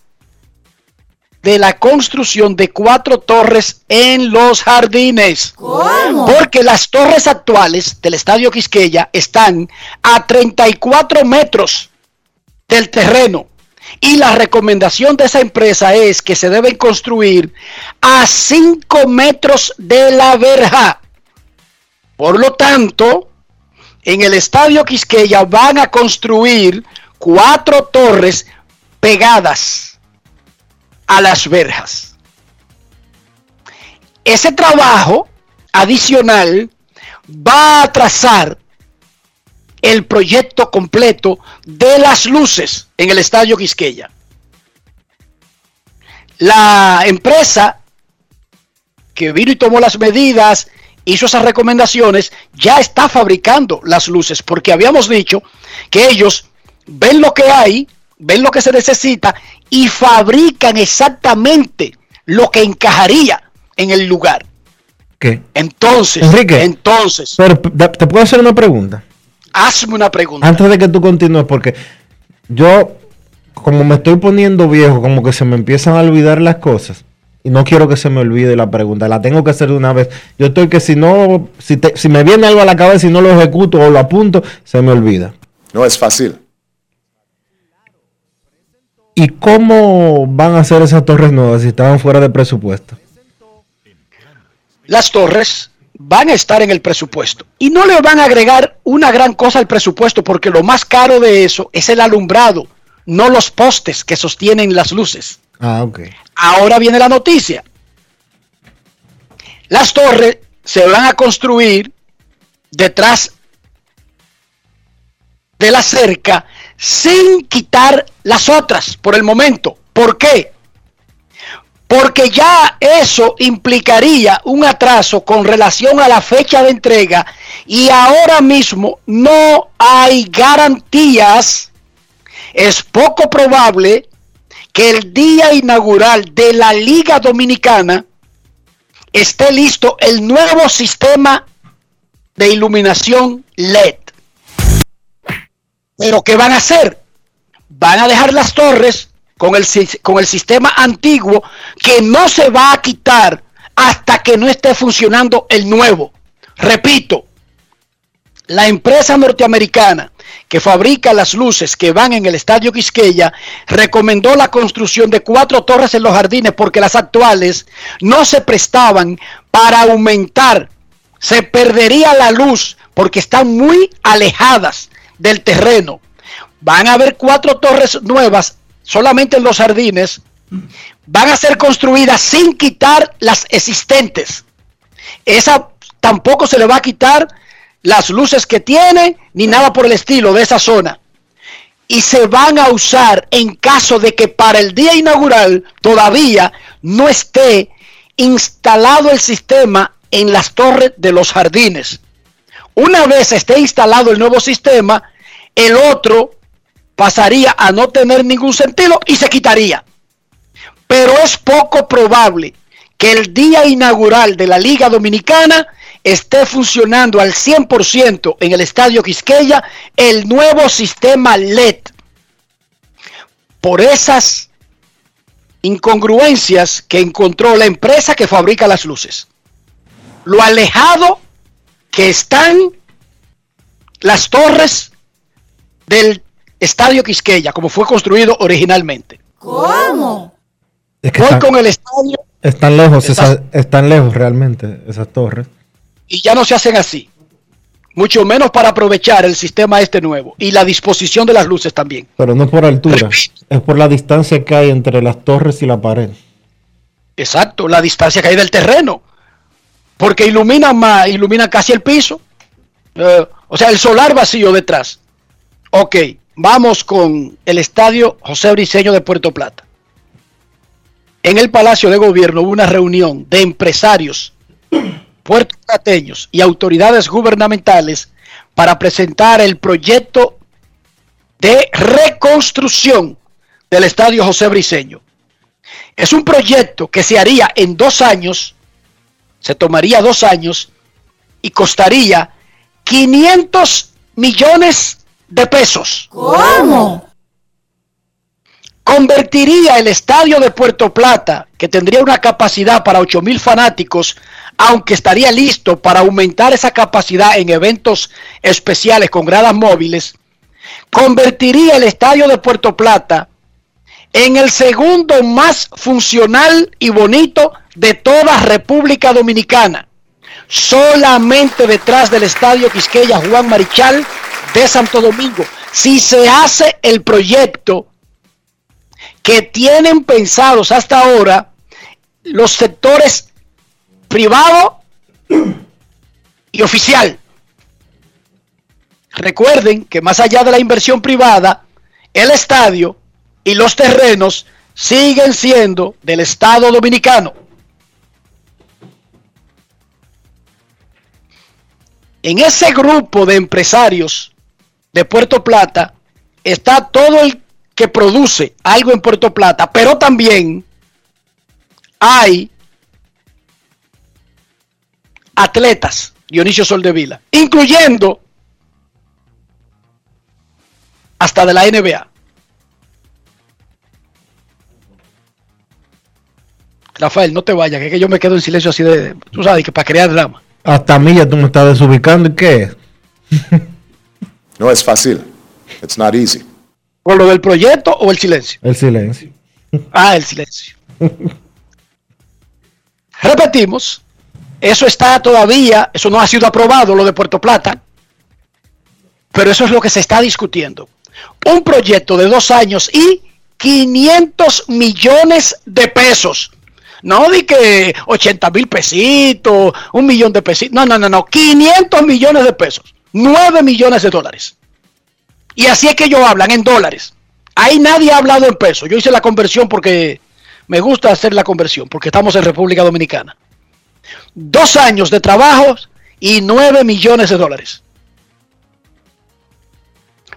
de la construcción de cuatro torres en los jardines. ¿Cómo? Porque las torres actuales del Estadio Quisqueya están a 34 metros del terreno. Y la recomendación de esa empresa es que se deben construir a 5 metros de la verja. Por lo tanto, en el Estadio Quisqueya van a construir cuatro torres pegadas a las verjas. Ese trabajo adicional va a trazar el proyecto completo de las luces en el Estadio Quisqueya. La empresa que vino y tomó las medidas, hizo esas recomendaciones, ya está fabricando las luces, porque habíamos dicho que ellos ven lo que hay, ven lo que se necesita y fabrican exactamente lo que encajaría en el lugar. ¿Qué? Entonces, Enrique, entonces, Pero te te puedo hacer una pregunta. hazme una pregunta. Antes de que tú continúes, porque yo, como me estoy poniendo viejo, como que se me empiezan a olvidar las cosas. Y no quiero que se me olvide la pregunta, la tengo que hacer de una vez. Yo estoy que si no, si, te- si me viene algo a la cabeza y no lo ejecuto o lo apunto, se me olvida. No es fácil. ¿Y cómo van a hacer esas torres nuevas si estaban fuera de presupuesto? las torres van a estar en el presupuesto y no le van a agregar una gran cosa al presupuesto porque lo más caro de eso es el alumbrado, no los postes que sostienen las luces. Ah, ok. Ahora viene la noticia. Las torres se van a construir detrás de la cerca sin quitar las otras por el momento. ¿Por qué? Porque ya eso implicaría un atraso con relación a la fecha de entrega y ahora mismo no hay garantías. Es poco probable que el día inaugural de la Liga Dominicana esté listo el nuevo sistema de iluminación LED. Pero ¿qué van a hacer? Van a dejar las torres con el, con el sistema antiguo que no se va a quitar hasta que no esté funcionando el nuevo. Repito, la empresa norteamericana que fabrica las luces que van en el estadio Quisqueya recomendó la construcción de cuatro torres en los jardines porque las actuales no se prestaban para aumentar. Se perdería la luz porque están muy alejadas del terreno. Van a haber cuatro torres nuevas solamente en los jardines. Van a ser construidas sin quitar las existentes. Esa tampoco se le va a quitar las luces que tiene ni nada por el estilo de esa zona. Y se van a usar en caso de que para el día inaugural todavía no esté instalado el sistema en las torres de los jardines. Una vez esté instalado el nuevo sistema, el otro pasaría a no tener ningún sentido y se quitaría. Pero es poco probable que el día inaugural de la Liga Dominicana esté funcionando al 100% en el Estadio Quisqueya el nuevo sistema LED. Por esas incongruencias que encontró la empresa que fabrica las luces. Lo alejado que están las torres del Estadio Quisqueya, como fue construido originalmente. ¿Cómo? Es que Voy están, con el estadio están lejos, esas- están lejos realmente esas torres. y ya no se hacen así. mucho menos para aprovechar el sistema este nuevo y la disposición de las luces también. Pero no es por altura, es por la distancia que hay entre las torres y la pared. Exacto, la distancia que hay del terreno. Porque ilumina más, ilumina casi el piso. Eh, o sea, el solar vacío detrás. Ok, vamos con el estadio José Briceño de Puerto Plata. En el Palacio de Gobierno hubo una reunión de empresarios puertoplateños y autoridades gubernamentales para presentar el proyecto de reconstrucción del estadio José Briceño. Es un proyecto que se haría en dos años, se tomaría dos años y costaría 500 millones de pesos. ¿Cómo? Convertiría el estadio de Puerto Plata, que tendría una capacidad para 8 mil fanáticos, aunque estaría listo para aumentar esa capacidad en eventos especiales con gradas móviles, convertiría el estadio de Puerto Plata en el segundo más funcional y bonito de toda República Dominicana, solamente detrás del estadio Quisqueya Juan Marichal de Santo Domingo. Si se hace el proyecto que tienen pensados hasta ahora los sectores privado y oficial. Recuerden que más allá de la inversión privada, el estadio y los terrenos siguen siendo del Estado dominicano. En ese grupo de empresarios de Puerto Plata está todo el que produce algo en Puerto Plata, pero también hay atletas, Dionisio Soldevila, incluyendo hasta de la NBA. Rafael, no te vayas, que, es que yo me quedo en silencio así de, tú sabes, que para crear drama. Hasta a mí ya tú me estás desubicando. ¿Y qué? No es fácil. It's not easy. ¿Por lo del proyecto o el silencio? El silencio. Ah, el silencio. Repetimos, eso está todavía, eso no ha sido aprobado, lo de Puerto Plata, pero eso es lo que se está discutiendo. Un proyecto de dos años y 500 millones de pesos. No di que 80 mil pesitos, un millón de pesitos. No, no, no, no. 500 millones de pesos. 9 millones de dólares. Y así es que ellos hablan en dólares. Ahí nadie ha hablado en pesos. Yo hice la conversión porque me gusta hacer la conversión, porque estamos en República Dominicana. Dos años de trabajo y 9 millones de dólares.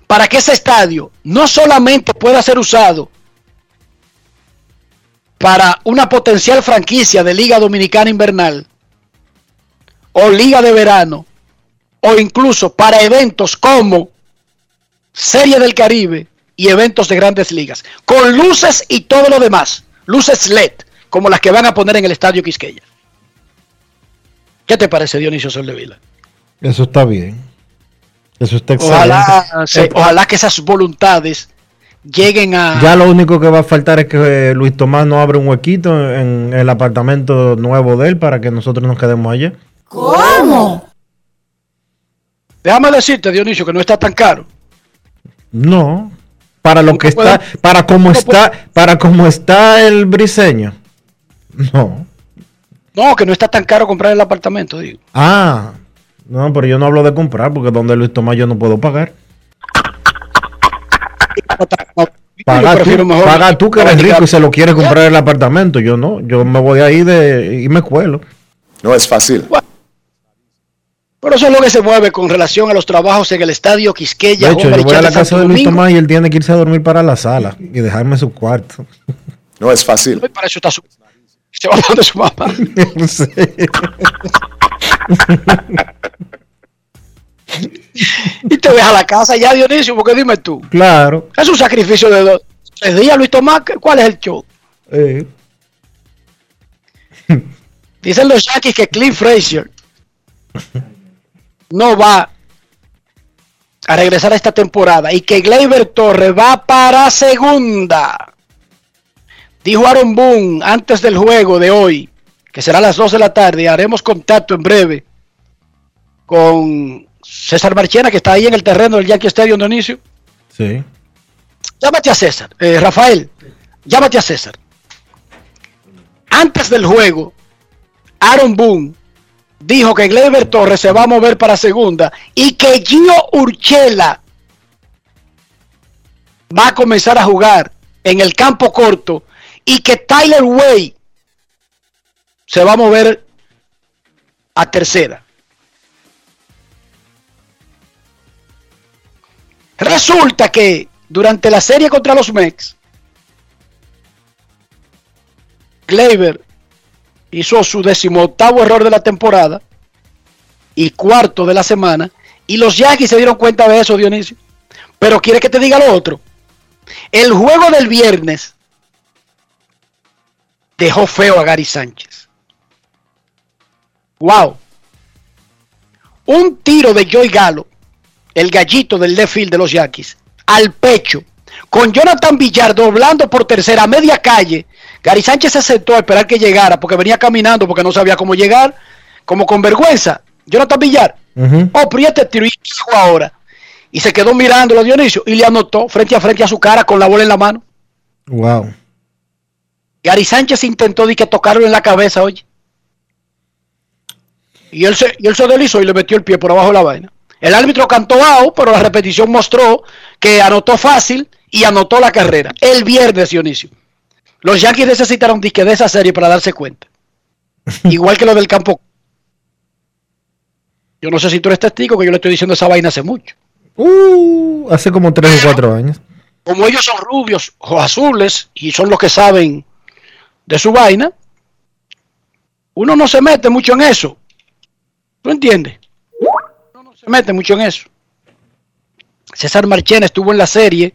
Para que ese estadio no solamente pueda ser usado para una potencial franquicia de Liga Dominicana Invernal o Liga de Verano o incluso para eventos como Serie del Caribe y eventos de grandes ligas, con luces y todo lo demás, luces LED, como las que van a poner en el Estadio Quisqueya. ¿Qué te parece, Dionisio Soldevila? Eso está bien. Eso está excelente. Ojalá, que esas voluntades lleguen a... Ya lo único que va a faltar es que eh, Luis Tomás no abra un huequito en el apartamento nuevo de él para que nosotros nos quedemos allá. ¿Cómo? Déjame decirte, Dionisio, que no está tan caro. No. Para lo que puede- está, para cómo está, para cómo está el briseño. No. No, que no está tan caro comprar el apartamento, digo. Ah. No, pero yo no hablo de comprar porque donde Luis Tomás yo no puedo pagar. Paga Yo prefiero tú, mejor- paga tú que eres rico y se lo quieres comprar el apartamento. Yo no, yo me voy ahí de, y me cuelo. No es fácil. Pero eso es lo que se mueve con relación a los trabajos en el estadio Quisqueya. De hecho, yo voy a la casa Santo de Luis. Tomás y él tiene que irse a dormir para la sala y dejarme su cuarto. No es fácil. Y para eso está su... Se va donde su mamá. Y te deja la casa ya, Dionisio, porque dime tú. Claro. Es un sacrificio de dos. tres días, Luis Tomás, ¿cuál es el show? eh, Dicen los Yankees que Clint Frazier no va a regresar a esta temporada y que Gleyber Torres va para segunda. Dijo Aaron Boone antes del juego de hoy, que será a las 2 de la tarde, haremos contacto en breve con César Marchena, que está ahí en el terreno del Yankee Stadium, Dionisio. Sí. Llámate a César. Eh, Rafael, llámate a César. Antes del juego, Aaron Boone dijo que Gleyber Torres se va a mover para segunda y que Gio Urchela va a comenzar a jugar en el campo corto y que Tyler Way se va a mover a tercera. Resulta que durante la serie contra los Mex, Gleyber hizo su decimoctavo error de la temporada y cuarto de la semana. Y los Yankees se dieron cuenta de eso, Dionisio. Pero quiere que te diga lo otro. El juego del viernes dejó feo a Gary Sánchez. Wow. Un tiro de Joy Galo, el gallito del left field de los Yankees, al pecho, con Jonathan Villar doblando por tercera media calle. Gary Sánchez se sentó a esperar que llegara porque venía caminando porque no sabía cómo llegar, como con vergüenza. Jonathan Villar, oh, pero este tiro y ahora. Y se quedó mirando a Dionisio y le anotó frente a frente a su cara con la bola en la mano. Wow. Gary Sánchez intentó de que tocarlo en la cabeza, oye. Y él, se, y él se deslizó y le metió el pie por abajo de la vaina. El árbitro cantó out, pero la repetición mostró que anotó fácil y anotó la carrera. El viernes, Dionisio. Los Yankees necesitaron disque de esa serie para darse cuenta. Igual que lo del campo. Yo no sé si tú eres testigo, que yo le estoy diciendo esa vaina hace mucho. Uh, hace como 3 o 4 años. Como ellos son rubios o azules y son los que saben de su vaina, uno no se mete mucho en eso. ¿Tú entiendes? Se mete mucho en eso. César Marchena estuvo en la serie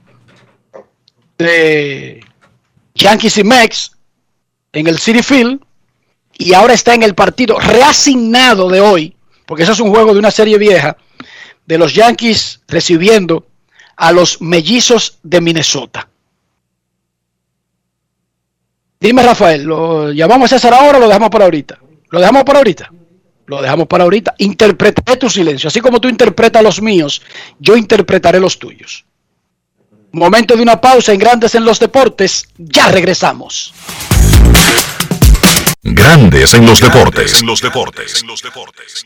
de Yankees y Mex en el City Field y ahora está en el partido reasignado de hoy, porque eso es un juego de una serie vieja, de los Yankees recibiendo a los mellizos de Minnesota. Dime, Rafael, ¿lo llamamos a César ahora o lo dejamos para ahorita? ¿Lo dejamos para ahorita? Lo dejamos para ahorita. Interpretaré tu silencio. Así como tú interpretas los míos, yo interpretaré los tuyos. Momento de una pausa en Grandes en los Deportes. Ya regresamos. Grandes en los deportes. En los deportes. En los deportes.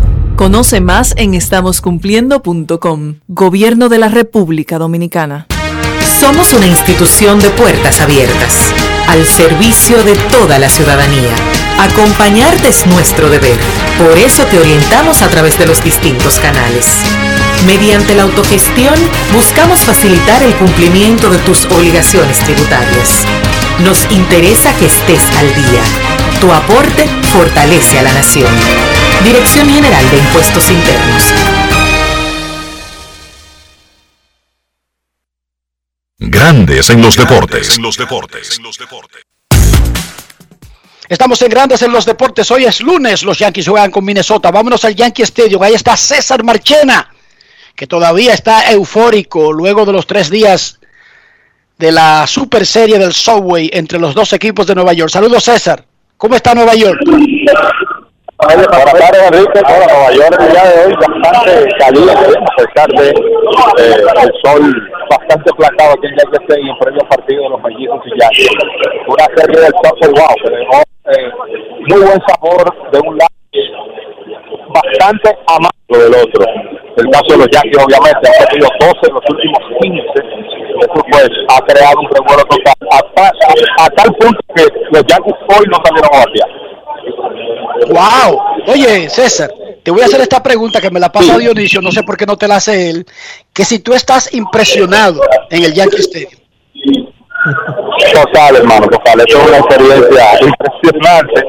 Conoce más en estamoscumpliendo.com. Gobierno de la República Dominicana. Somos una institución de puertas abiertas, al servicio de toda la ciudadanía. Acompañarte es nuestro deber. Por eso te orientamos a través de los distintos canales. Mediante la autogestión, buscamos facilitar el cumplimiento de tus obligaciones tributarias. Nos interesa que estés al día. Tu aporte fortalece a la nación. Dirección General de Impuestos Internos. Grandes en los deportes. Estamos en Grandes en los Deportes. Hoy es lunes. Los Yankees juegan con Minnesota. Vámonos al Yankee Stadium. Ahí está César Marchena, que todavía está eufórico luego de los tres días de la super serie del Subway entre los dos equipos de Nueva York. Saludos, César. ¿Cómo está Nueva York? Buenas tardes, Enrique. Bueno, Nueva York el día de hoy bastante caliente, a pesar de eh, el sol bastante plantado aquí en Yankee Stadium en previo partido de los mellizos y Yankees. Una serie del Subway, wow, que dejó eh, muy buen sabor de un lado bastante amargo del otro. El caso de los Yankees, obviamente, han tenido 12 en los últimos 15. Eso, pues, ha creado un revuelo total. A, a, tal punto que los Yankees hoy no salieron a batear. ¡Wow! Oye, César, te voy a hacer esta pregunta que me la pasa Dionisio, no sé por qué no te la hace él. Que si tú estás impresionado en el Yankee Stadium. Total, hermano, total. Esto es una experiencia impresionante.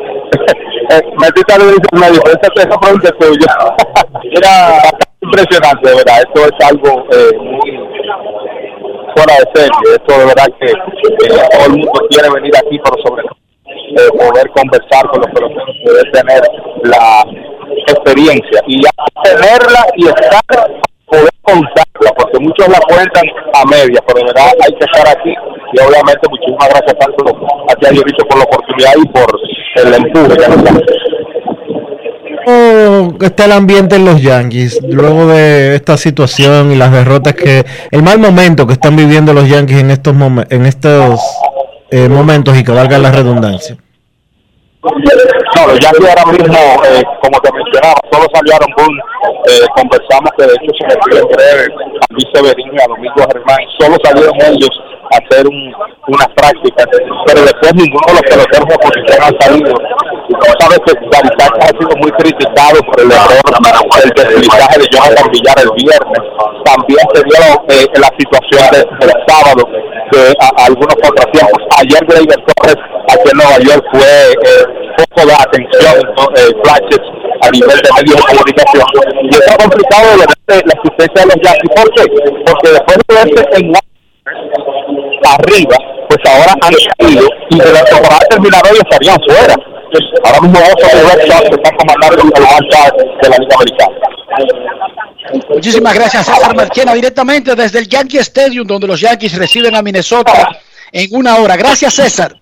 Metiste a Dionisio en medio, pero esa, esa pregunta es tuya. Era impresionante, de verdad. Esto es algo eh, muy fuera de serie. Esto de verdad que eh, todo el mundo quiere venir aquí, pero sobre todo eh, poder conversar con los peloteros, poder tener la experiencia y tenerla y estar, poder contarla, porque muchos la cuentan a media, pero de verdad hay que estar aquí y obviamente muchísimas gracias tanto a ti, Dionisio, por la oportunidad y por el empuje que nos da. ¿Cómo está el ambiente en los Yankees luego de esta situación y las derrotas que el mal momento que están viviendo los Yankees en estos momen- en estos eh, momentos y que valga la redundancia? No, los Yankees ahora mismo, eh, como te mencionaba, solo salió Aaron Boone, eh, conversamos que de hecho se me fue en breve a Luis Severino y a Domingo Germán, solo salieron ellos a hacer un, unas prácticas, pero después ninguno de los peloteros de oposición han salido. Y como sabes que Sanchez ha sido muy criticado por el error del deslizaje de Jonathan Villar el viernes. También se dio eh, la situación de- del sábado de a- algunos contratiempos. Ayer Gleyber Torres aquí en Nueva York fue eh, poco de atención, ¿no? eh, flashes a nivel de medios de comunicación. Y está complicado de verdad la existencia de los Yankees. ¿Por qué? Porque después de verse en arriba, pues ahora han caído y de la temporada terminar hoy estarían fuera. Ahora mismo vamos a ver que está comandando el marcha de la Liga Americana. Muchísimas gracias, César Marchena, directamente desde el Yankee Stadium, donde los Yankees reciben a Minnesota en una hora. Gracias, César.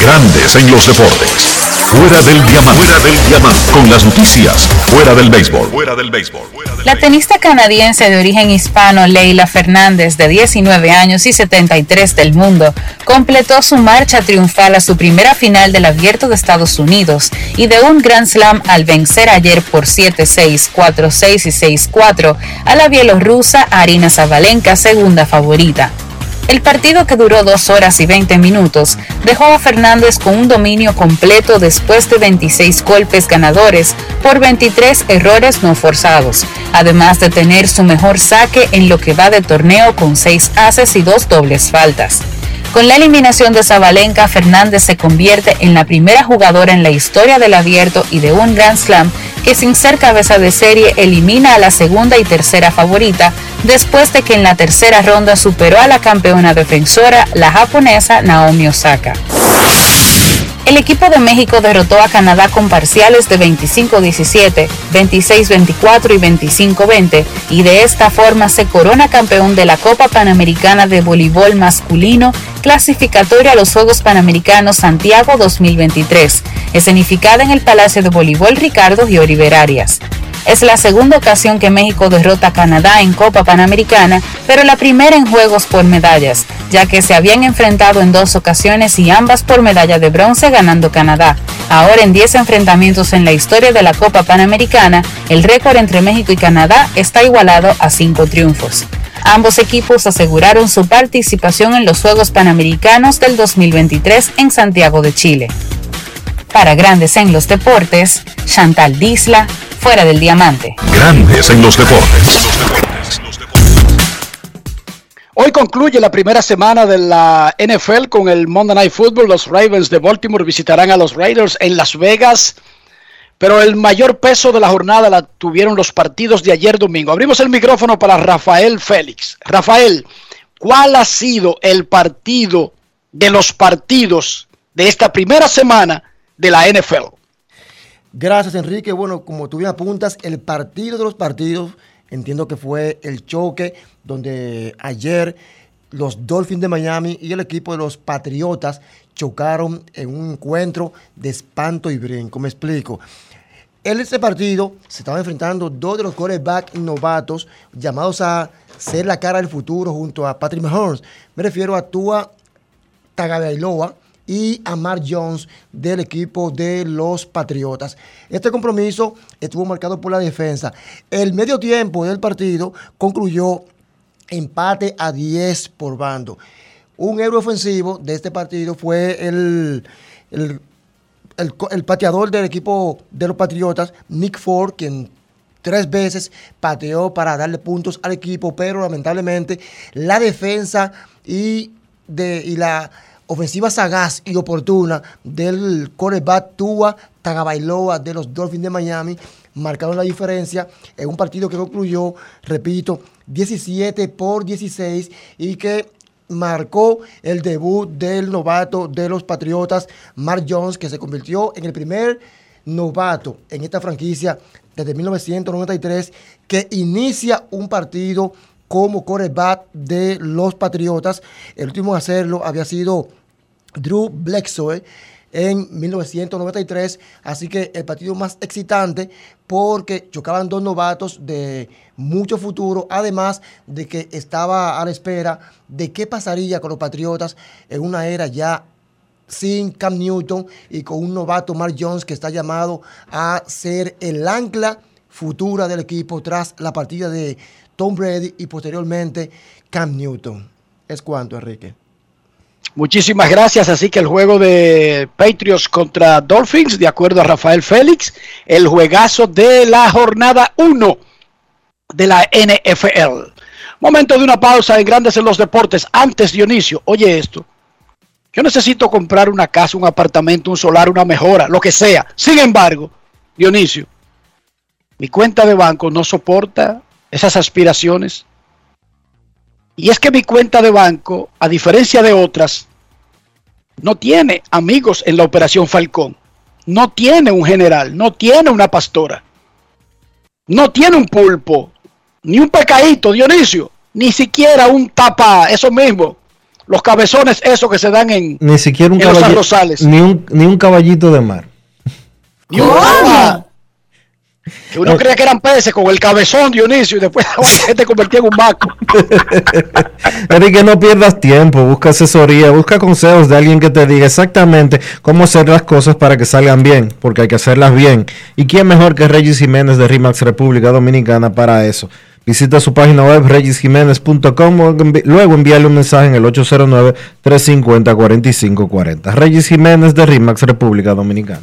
Grandes en los deportes. Fuera del diamante. Fuera del diamante. Con las noticias. Fuera del béisbol. Fuera del béisbol. La tenista canadiense de origen hispano Leila Fernández, de 19 años y 73 del mundo, completó su marcha triunfal a su primera final del Abierto de Estados Unidos y de un Grand Slam al vencer ayer por 7-6, 4-6 y 6-4 a la bielorrusa Arina Zabalenka, segunda favorita. El partido que duró 2 horas y 20 minutos dejó a Fernández con un dominio completo después de 26 golpes ganadores por 23 errores no forzados, además de tener su mejor saque en lo que va de torneo con 6 haces y 2 dobles faltas. Con la eliminación de Zabalenka, Fernández se convierte en la primera jugadora en la historia del abierto y de un Grand Slam que sin ser cabeza de serie elimina a la segunda y tercera favorita después de que en la tercera ronda superó a la campeona defensora, la japonesa Naomi Osaka. El equipo de México derrotó a Canadá con parciales de 25-17, 26-24 y 25-20 y de esta forma se corona campeón de la Copa Panamericana de Voleibol Masculino clasificatoria a los Juegos Panamericanos Santiago 2023, escenificada en el Palacio de Voleibol Ricardo Giori Arias. Es la segunda ocasión que México derrota a Canadá en Copa Panamericana, pero la primera en juegos por medallas, ya que se habían enfrentado en dos ocasiones y ambas por medalla de bronce ganando Canadá. Ahora en 10 enfrentamientos en la historia de la Copa Panamericana, el récord entre México y Canadá está igualado a 5 triunfos. Ambos equipos aseguraron su participación en los Juegos Panamericanos del 2023 en Santiago de Chile. Para Grandes en los Deportes, Chantal Disla, fuera del diamante. Grandes en los deportes. Hoy concluye la primera semana de la NFL con el Monday Night Football. Los Ravens de Baltimore visitarán a los Raiders en Las Vegas. Pero el mayor peso de la jornada la tuvieron los partidos de ayer domingo. Abrimos el micrófono para Rafael Félix. Rafael, ¿cuál ha sido el partido de los partidos de esta primera semana de la NFL? Gracias, Enrique. Bueno, como tú bien apuntas, el partido de los partidos, entiendo que fue el choque donde ayer los Dolphins de Miami y el equipo de los Patriotas chocaron en un encuentro de espanto y brinco. Me explico. En este partido se estaban enfrentando dos de los quarterbacks novatos llamados a ser la cara del futuro junto a Patrick Mahomes. Me refiero a Tua Tagovailoa y a Mark Jones del equipo de los Patriotas. Este compromiso estuvo marcado por la defensa. El medio tiempo del partido concluyó empate a 10 por bando. Un héroe ofensivo de este partido fue el, el el, pateador del equipo de los Patriotas, Nick Ford, quien tres veces pateó para darle puntos al equipo, pero lamentablemente la defensa y, de, y la ofensiva sagaz y oportuna del coreback Tua Tagabailoa de los Dolphins de Miami marcaron la diferencia en un partido que concluyó, repito, 17 por 16 y que marcó el debut del novato de los Patriotas, Mark Jones, que se convirtió en el primer novato en esta franquicia desde 1993 que inicia un partido como coreback de los Patriotas. El último a hacerlo había sido Drew Bledsoe en 1993, así que el partido más excitante porque chocaban dos novatos de mucho futuro, además de que estaba a la espera de qué pasaría con los Patriotas en una era ya sin Cam Newton y con un novato Mark Jones que está llamado a ser el ancla futura del equipo tras la partida de Tom Brady y posteriormente Cam Newton. Es cuanto, Enrique. Muchísimas gracias. Así que el juego de Patriots contra Dolphins, de acuerdo a Rafael Félix, el juegazo de la jornada 1 de la NFL. Momento de una pausa en Grandes en los Deportes. Antes, Dionisio, oye esto. Yo necesito comprar una casa, un apartamento, un solar, una mejora, lo que sea. Sin embargo, Dionisio, mi cuenta de banco no soporta esas aspiraciones. Y es que mi cuenta de banco, a diferencia de otras, no tiene amigos en la operación Falcón. No tiene un general, no tiene una pastora. No tiene un pulpo, ni un pecadito, Dionisio, ni siquiera un tapa, eso mismo. Los cabezones, esos que se dan en, ni siquiera un caballito, Ni un, ni un caballito de mar. Ni un que uno creía que eran peces con el cabezón Dionisio y después te convertía en un vaco. Enrique, no pierdas tiempo, busca asesoría, busca consejos de alguien que te diga exactamente cómo hacer las cosas para que salgan bien, porque hay que hacerlas bien. ¿Y quién mejor que Regis Jiménez de RIMAX República Dominicana para eso? Visita su página web regisjiménez.com, luego envíale un mensaje en el 809-350-4540. Regis Jiménez de RIMAX República Dominicana.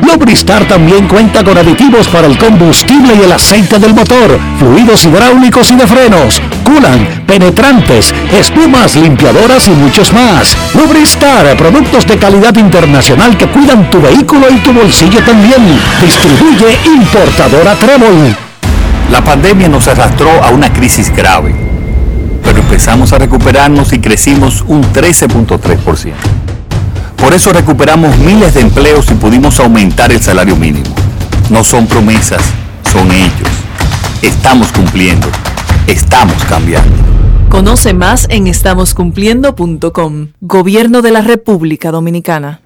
Lubristar también cuenta con aditivos para el combustible y el aceite del motor, fluidos hidráulicos y de frenos, culan, penetrantes, espumas, limpiadoras y muchos más. Lubristar, productos de calidad internacional que cuidan tu vehículo y tu bolsillo también. Distribuye importadora Trébol. La pandemia nos arrastró a una crisis grave, pero empezamos a recuperarnos y crecimos un 13.3%. Por eso recuperamos miles de empleos y pudimos aumentar el salario mínimo. No son promesas, son hechos. Estamos cumpliendo, estamos cambiando. Conoce más en estamoscumpliendo.com. Gobierno de la República Dominicana.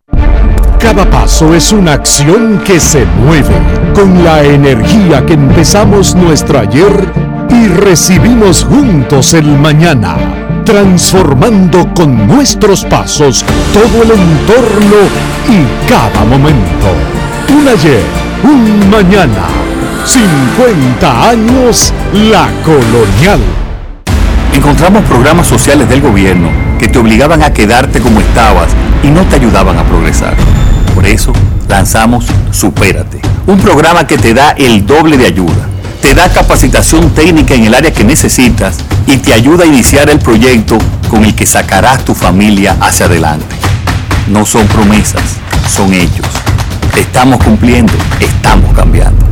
Cada paso es una acción que se mueve con la energía que empezamos nuestro ayer y recibimos juntos el mañana, transformando con nuestros pasos todo el entorno y cada momento. Un ayer, un mañana, 50 años la colonial. Encontramos programas sociales del gobierno que te obligaban a quedarte como estabas y no te ayudaban a progresar. Por eso lanzamos Supérate, un programa que te da el doble de ayuda. Te da capacitación técnica en el área que necesitas y te ayuda a iniciar el proyecto con el que sacarás tu familia hacia adelante. No son promesas, son hechos. Estamos cumpliendo, estamos cambiando.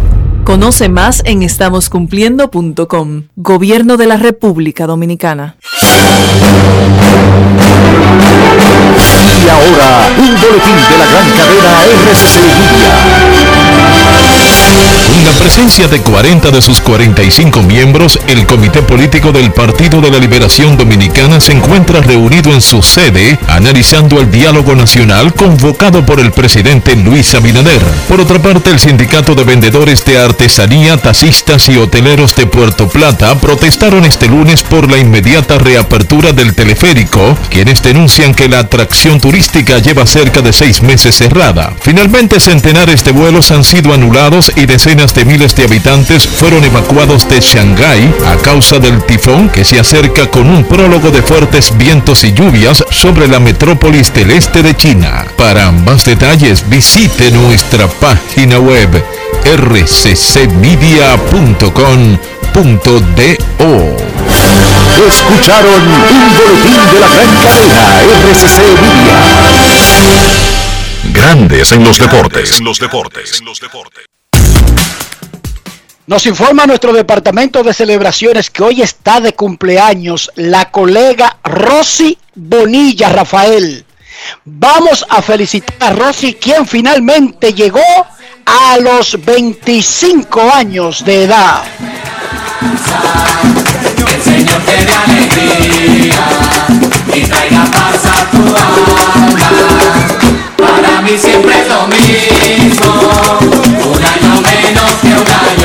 Conoce más en estamoscumpliendo.com. Gobierno de la República Dominicana. Y ahora, un boletín de la gran cadena RCC Con la presencia de 40 de sus 45 miembros, el Comité Político del Partido de la Liberación Dominicana se encuentra reunido en su sede analizando el diálogo nacional convocado por el presidente Luis Abinader. Por otra parte, el Sindicato de Vendedores de Artesanía, Taxistas y Hoteleros de Puerto Plata protestaron este lunes por la inmediata reapertura del teleférico, quienes denuncian que la atracción turística lleva cerca de seis meses cerrada. Finalmente, centenares de vuelos han sido anulados y decenas de miles de habitantes fueron evacuados de Shanghái a causa del tifón que se acerca con un prólogo de fuertes vientos y lluvias sobre la metrópolis del este de China. Para más detalles, visite nuestra página web rccmedia.com.do. Escucharon un boletín de la gran cadena RCC Media. Grandes en los deportes. En los deportes. Nos informa nuestro departamento de celebraciones que hoy está de cumpleaños la colega Rosy Bonilla Rafael. Vamos a felicitar a Rosy, quien finalmente llegó a los 25 años de edad. El Señor alegría traiga tu. Para mí siempre es lo mismo, un año menos que un año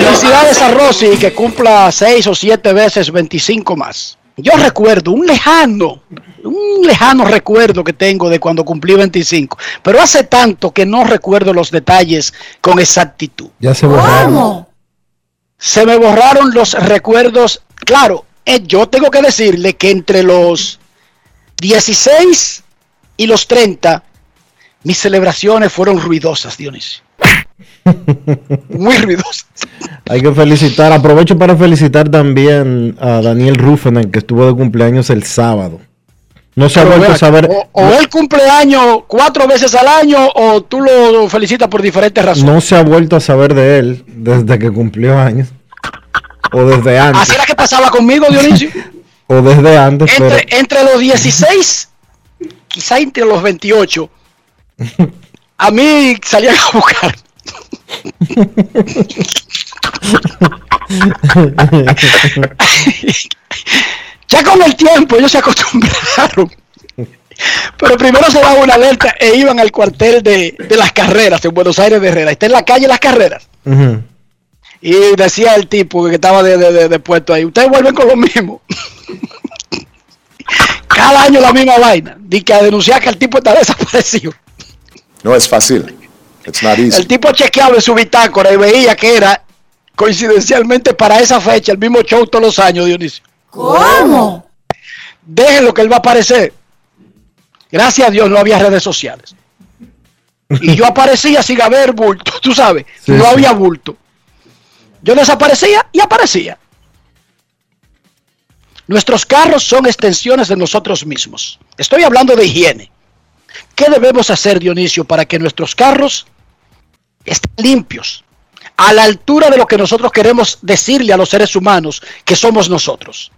Felicidades a Rosy que cumpla 6 o 7 veces 25 más. Yo recuerdo un lejano, un lejano recuerdo que tengo de cuando cumplí 25, pero hace tanto que no recuerdo los detalles con exactitud. Ya se borraron. Se me borraron los recuerdos. Claro, eh, yo tengo que decirle que entre los 16 y los 30, mis celebraciones fueron ruidosas, Dionisio. Muy ruidosas. Hay que felicitar, aprovecho para felicitar también a Daniel Ruffenen, que estuvo de cumpleaños el sábado. No se ha vuelto a saber. O, o él cumpleaños cuatro veces al año o tú lo felicitas por diferentes razones. No se ha vuelto a saber de él desde que cumplió años. O desde antes. Así era que pasaba conmigo, Dionisio. O desde antes, pero entre, entre los 16, quizá entre los 28, a mí salían a buscar. Ya con el tiempo ellos se acostumbraron Pero primero se daba una alerta e iban al cuartel de, de las carreras en Buenos Aires de Herrera. Está en la calle Las Carreras. Y decía el tipo que estaba de, de- de- de puesto ahí, ustedes vuelven con lo mismo. Cada año la misma vaina. Di que a denunciar que el tipo está desaparecido. No es fácil. It's not easy. El tipo chequeaba en su bitácora y veía que era coincidencialmente para esa fecha el mismo show todos los años, Dionisio. ¿Cómo? Déjenlo que él va a aparecer. Gracias a Dios no había redes sociales. Y yo aparecía sin haber bulto, tú sabes, Sí, no sí. había bulto. Yo desaparecía y aparecía. Nuestros carros son extensiones de nosotros mismos. Estoy hablando de higiene. ¿Qué debemos hacer, Dionisio, para que nuestros carros estén limpios? A la altura de lo que nosotros queremos decirle a los seres humanos que somos nosotros.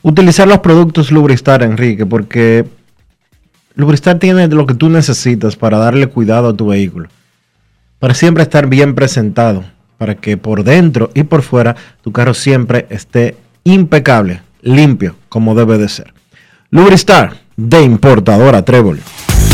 Utilizar los productos Lubristar, Enrique, porque Lubristar tiene lo que tú necesitas para darle cuidado a tu vehículo. Para siempre estar bien presentado, para que por dentro y por fuera tu carro siempre esté impecable, limpio, como debe de ser. Lubristar, de importadora Trébol.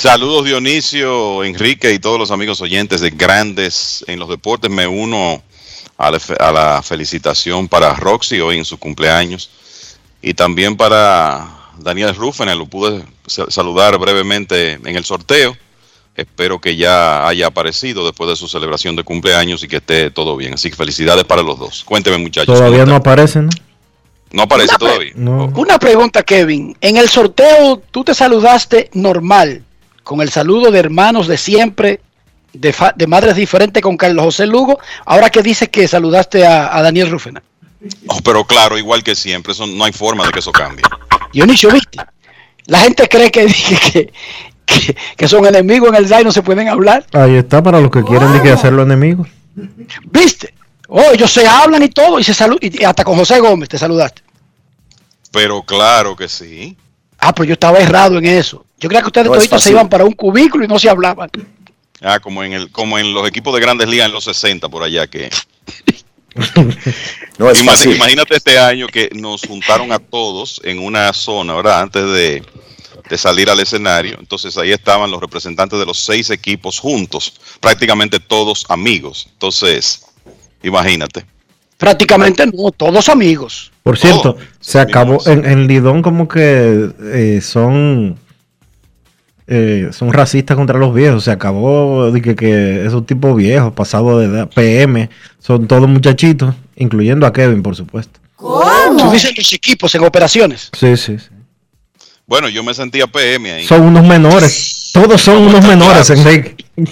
Saludos Dionisio, Enrique y todos los amigos oyentes de Grandes en los Deportes. Me uno a la, a la felicitación para Roxy hoy en su cumpleaños y también para Daniel Ruffene. Lo pude sa- saludar brevemente en el sorteo. Espero que ya haya aparecido después de su celebración de cumpleaños y que esté todo bien. Así que felicidades para los dos. Cuénteme muchachos. Todavía ¿cómo no está? aparece, ¿no? No aparece Una todavía. No. Una pregunta, Kevin. En el sorteo, tú te saludaste normal, con el saludo de hermanos de siempre, de, fa- de madres diferentes con Carlos José Lugo. Ahora que dices que saludaste a, a Daniel Rufena. Oh, pero claro, igual que siempre, eso no hay forma de que eso cambie. Dionisio, ¿viste? La gente cree que, que, que, que son enemigos en el DAI y no se pueden hablar. Ahí está para los que quieren de que hacerlo enemigos. ¿Viste? Oh, ellos se hablan y todo, y se salu- y hasta con José Gómez te saludaste. Pero claro que sí. Ah, pero yo estaba errado en eso. Yo creía que ustedes No toditos se iban para un cubículo y no se hablaban. Ah, como en el, como en los equipos de grandes ligas en los 60 por allá que. No es Ima- fácil. Imagínate este año que nos juntaron a todos en una zona, ¿verdad? Antes de, de salir al escenario. Entonces ahí estaban los representantes de los seis equipos juntos, prácticamente todos amigos. Entonces, imagínate. Prácticamente no, todos amigos. Por cierto, se acabó en, en Lidón como que eh, son eh, son racistas contra los viejos. Se acabó de que, que esos tipos viejos, pasados de edad, PM, son todos muchachitos, incluyendo a Kevin, por supuesto. Tú dices los equipos en operaciones. Sí, sí, sí. Bueno, yo me sentía PM ahí. Son unos menores. Todos son unos menores, Enrique.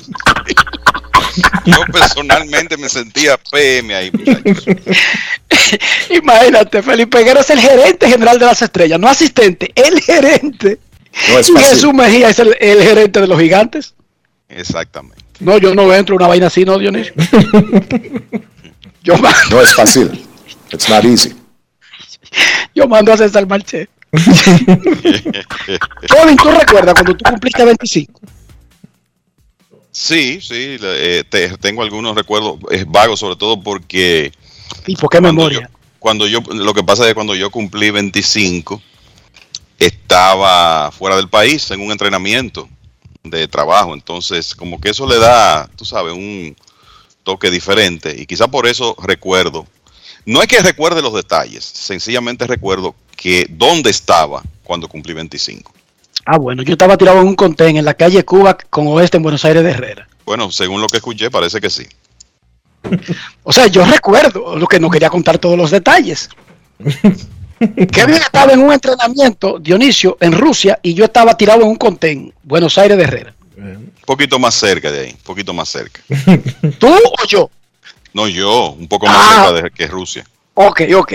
Yo personalmente me sentía PM ahí, muchachos. Imagínate, Felipe Guerra es el gerente general de las estrellas, no asistente, el gerente. No es fácil. Jesús Mejía es el, el gerente de los gigantes. Exactamente. No, yo no entro en una vaina así, no, Dionisio. yo, No es fácil. It's not easy. yo mando a César Marché. Kevin, ¿tú recuerdas cuando tú cumpliste 25? Sí, sí, eh, te- tengo algunos recuerdos vagos, sobre todo porque ¿Y por qué memoria? cuando yo, lo que pasa es que cuando yo cumplí 25, estaba fuera del país en un entrenamiento de trabajo, entonces como que eso le da, tú sabes, un toque diferente y quizá por eso recuerdo, no es que recuerde los detalles, sencillamente recuerdo que dónde estaba cuando cumplí 25. Ah, bueno, yo estaba tirado en un contén en la calle Cuba con Oeste en Buenos Aires de Herrera. Bueno, según lo que escuché, parece que sí. O sea, yo recuerdo lo que no quería contar todos los detalles. Kevin estaba en un entrenamiento, Dionisio, en Rusia, y yo estaba tirado en un contén, Buenos Aires de Herrera. Un poquito más cerca de ahí, un poquito más cerca. ¿Tú o yo? No, yo, un poco más Ah. cerca de que Rusia. Ok, ok.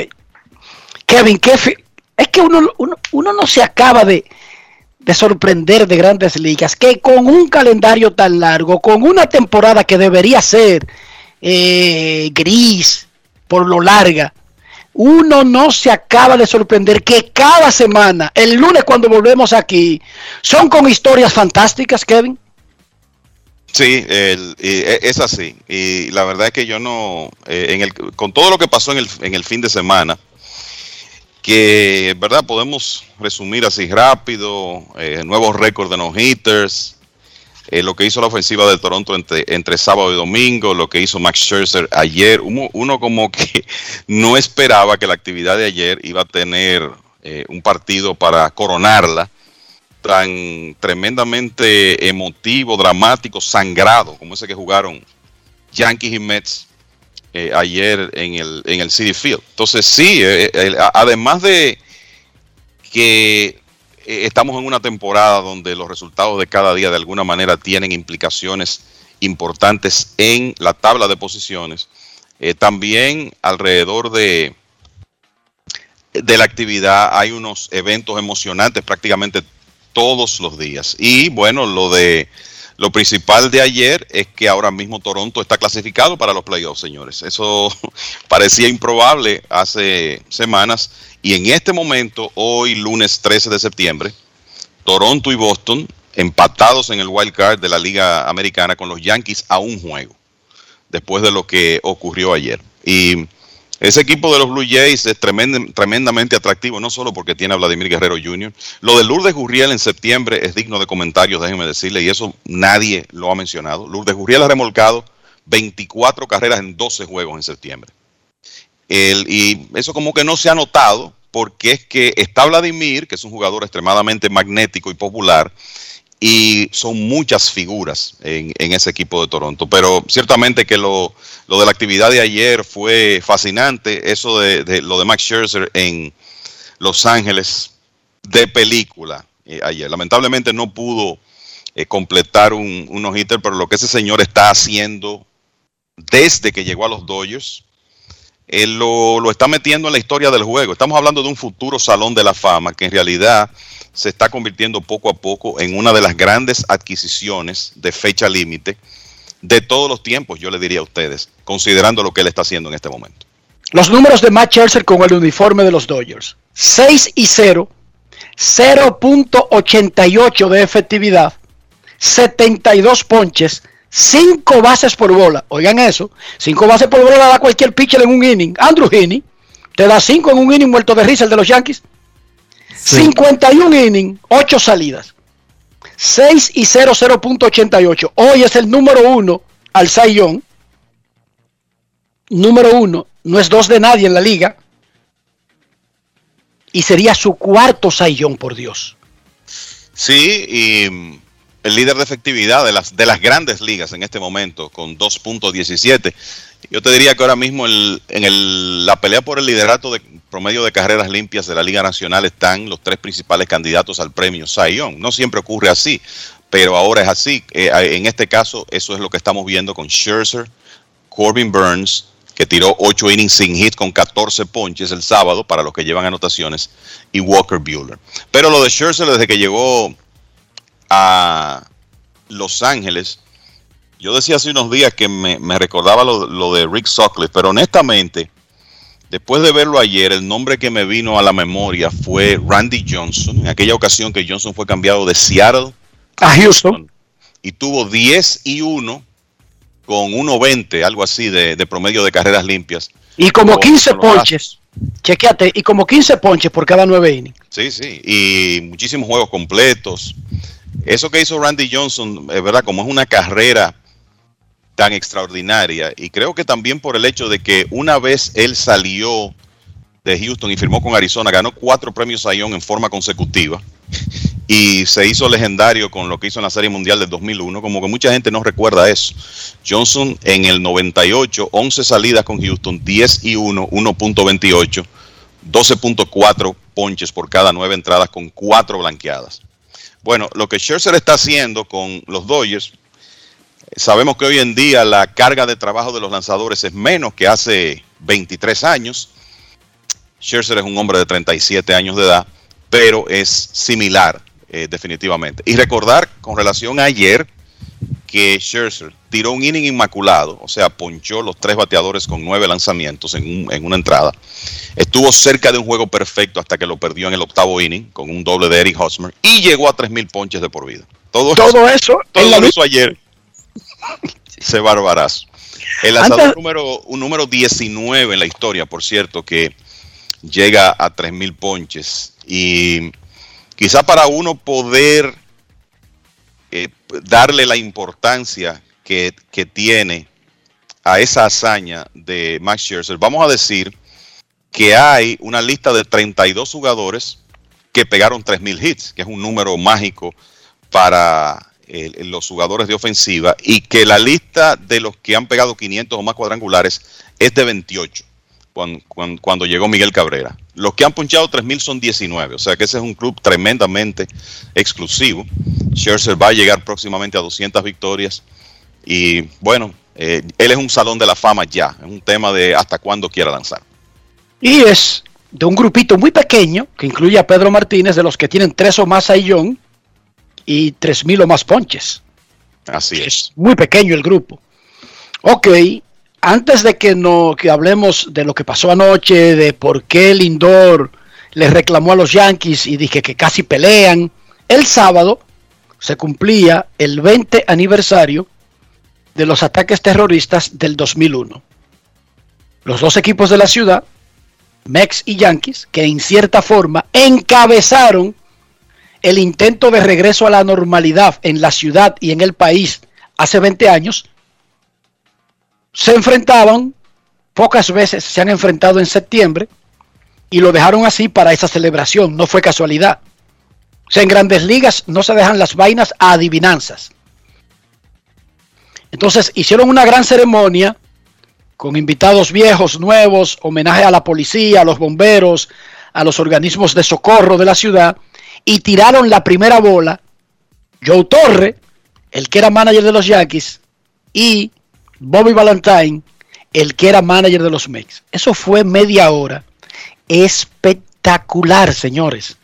Kevin, ¿qué es que uno, uno, uno no se acaba de, de sorprender de grandes ligas, que con un calendario tan largo, con una temporada que debería ser eh, gris por lo larga, uno no se acaba de sorprender que cada semana, el lunes cuando volvemos aquí, son con historias fantásticas, Kevin. Sí, el- e- es así. Y la verdad es que yo no, eh, en el, con todo lo que pasó en el, en el fin de semana, que verdad podemos resumir así rápido, eh, nuevos récords de no hitters, eh, lo que hizo la ofensiva de Toronto entre, entre sábado y domingo, lo que hizo Max Scherzer ayer, uno, uno como que no esperaba que la actividad de ayer iba a tener eh, un partido para coronarla. Tan tremendamente emotivo, dramático, sangrado, como ese que jugaron Yankees y Mets eh, ayer en el, en el City Field. Entonces, sí, eh, eh, además de que estamos en una temporada donde los resultados de cada día de alguna manera tienen implicaciones importantes en la tabla de posiciones, también alrededor de, de la actividad hay unos eventos emocionantes prácticamente todos los días. Y bueno, lo de lo principal de ayer es que ahora mismo Toronto está clasificado para los playoffs, señores. Eso parecía improbable hace semanas y en este momento, hoy lunes 13 de septiembre, Toronto y Boston empatados en el wild card de la Liga Americana con los Yankees a un juego después de lo que ocurrió ayer. Y ese equipo de los Blue Jays es tremend- tremendamente atractivo, no solo porque tiene a Vladimir Guerrero Jr. Lo de Lourdes Gurriel en septiembre es digno de comentarios, déjenme decirle, y eso nadie lo ha mencionado. Lourdes Gurriel ha remolcado 24 carreras en 12 juegos en septiembre. Y eso como que no se ha notado porque es que está Vladimir, que es un jugador extremadamente magnético y popular, y son muchas figuras en, en ese equipo de Toronto. Pero ciertamente que lo, lo de la actividad de ayer fue fascinante. Eso de, de lo de Max Scherzer en Los Ángeles de película eh, ayer. Lamentablemente no pudo eh, completar un, un no-hitter, pero lo que ese señor está haciendo desde que llegó a los Dodgers, lo está metiendo en la historia del juego. Estamos hablando de un futuro salón de la fama que en realidad se está convirtiendo poco a poco en una de las grandes adquisiciones de fecha límite de todos los tiempos, yo le diría a ustedes, considerando lo que él está haciendo en este momento. Los números de Matt Scherzer con el uniforme de los Dodgers. 6 y 0, 0.88 de efectividad, 72 ponches, 5 bases por bola. Oigan eso, 5 bases por bola da cualquier pitcher en un inning. Andrew Heaney te da 5 en un inning muerto de risa el de los Yankees. 51 inning, 8 salidas. 6 y 0, 0.88. Hoy es el número 1 al Young. Número 1. No es dos de nadie en la liga. Y sería su cuarto Young, por Dios. Sí, y el líder de efectividad de las, de las grandes ligas en este momento, con 2.17. Yo te diría que ahora mismo el- en el- la pelea por el liderato de promedio de carreras limpias de la Liga Nacional están los tres principales candidatos al premio Young. No siempre ocurre así, pero ahora es así. Eh, en este caso, eso es lo que estamos viendo con Scherzer, Corbin Burns, que tiró 8 innings sin hit con 14 ponches el sábado para los que llevan anotaciones, y Walker Bueller. Pero lo de Scherzer desde que llegó a Los Ángeles, yo decía hace unos días que me, me recordaba lo, lo de Rick Sutcliffe, pero honestamente, después de verlo ayer, el nombre que me vino a la memoria fue Randy Johnson, en aquella ocasión que Johnson fue cambiado de Seattle A Houston. y tuvo 10 y 1 con 1.20, algo así de, de promedio de carreras limpias. Y como Con- 15 con los ponches. Chequeate. Y como 15 ponches por cada 9 innings. Sí, sí, y muchísimos juegos completos. Eso que hizo Randy Johnson, es verdad, como es una carrera tan extraordinaria, y creo que también por el hecho de que una vez él salió de Houston y firmó con Arizona, ganó cuatro premios Sayón en forma consecutiva y se hizo legendario con lo que hizo en la Serie Mundial del 2001, como que mucha gente no recuerda eso. Johnson en el 98, 11 salidas con Houston, 10 y 1, 1.28, 12.4 ponches por cada nueve entradas con cuatro blanqueadas. Bueno, lo que Scherzer está haciendo con los Dodgers, sabemos que hoy en día la carga de trabajo de los lanzadores es menos que hace 23 años. Scherzer es un hombre de 37 años de edad, pero es similar eh, definitivamente. Y recordar con relación a ayer que Scherzer tiró un inning inmaculado, o sea, ponchó los tres bateadores con nueve lanzamientos en, un- en una entrada. Estuvo cerca de un juego perfecto hasta que lo perdió en el octavo inning con un doble de Eric Hosmer y llegó a 3.000 ponches de por vida. Todo, Todo eso todo hizo ayer. Ese barbarazo. El Antes- lanzador número, un número 19 en la historia, por cierto, que llega a 3.000 ponches. Y quizá para uno poder eh, darle la importancia que, tiene a esa hazaña de Max Scherzer, vamos a decir que hay una lista de 32 jugadores que pegaron 3.000 hits, que es un número mágico para eh, los jugadores de ofensiva, y que la lista de los que han pegado 500 o más cuadrangulares es de 28 cuando, cuando, cuando llegó Miguel Cabrera. Los que han punchado 3.000 son 19, o sea que ese es un club tremendamente exclusivo. Scherzer va a llegar próximamente a 200 victorias y bueno, eh, él es un salón de la fama ya, es un tema de hasta cuándo quiera lanzar. Y es de un grupito muy pequeño que incluye a Pedro Martínez, de los que tienen tres o más Ayllón y tres mil o más ponches. Así es. Muy pequeño el grupo. Ok, antes de que, no, que hablemos de lo que pasó anoche, de por qué Lindor le reclamó a los Yankees y dije que casi pelean, el sábado se cumplía el 20 aniversario de los ataques terroristas del 2001. Los dos equipos de la ciudad, Mex y Yankees, que en cierta forma encabezaron el intento de regreso a la normalidad en la ciudad y en el país hace 20 años, se enfrentaban, pocas veces se han enfrentado en septiembre, y lo dejaron así para esa celebración, no fue casualidad. O sea, en grandes ligas no se dejan las vainas a adivinanzas. Entonces hicieron una gran ceremonia con invitados viejos, nuevos, homenaje a la policía, a los bomberos, a los organismos de socorro de la ciudad, y tiraron la primera bola. Joe Torre, el que era manager de los Yankees, y Bobby Valentine, el que era manager de los Mets. Eso fue media hora. Espectacular, señores.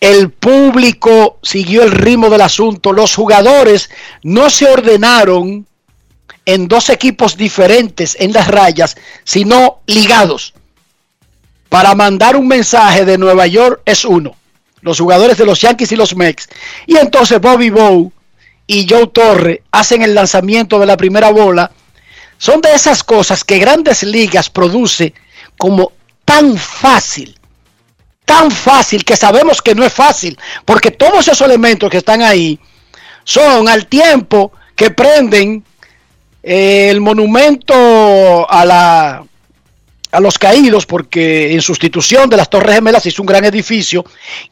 El público siguió el ritmo del asunto. Los jugadores no se ordenaron en dos equipos diferentes en las rayas, sino ligados. Para mandar un mensaje de Nueva York es uno. Los jugadores de los Yankees y los Mets. Y entonces Bobby Bow y Joe Torre hacen el lanzamiento de la primera bola. Son de esas cosas que grandes ligas produce como tan fácil, tan fácil que sabemos que no es fácil, porque todos esos elementos que están ahí son al tiempo que prenden el monumento a la a los caídos porque en sustitución de las Torres Gemelas hizo un gran edificio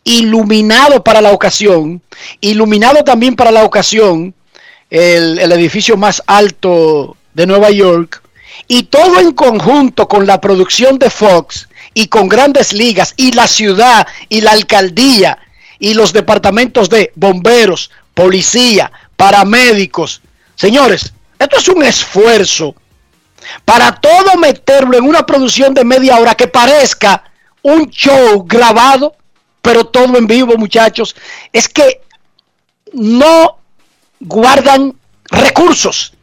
iluminado para la ocasión, iluminado también para la ocasión el, el edificio más alto de Nueva York y todo en conjunto con la producción de Fox y con grandes ligas y la ciudad y la alcaldía y los departamentos de bomberos, policía, paramédicos. Señores, esto es un esfuerzo para todo meterlo en una producción de media hora que parezca un show grabado, pero todo en vivo, muchachos. Es que no guardan recursos,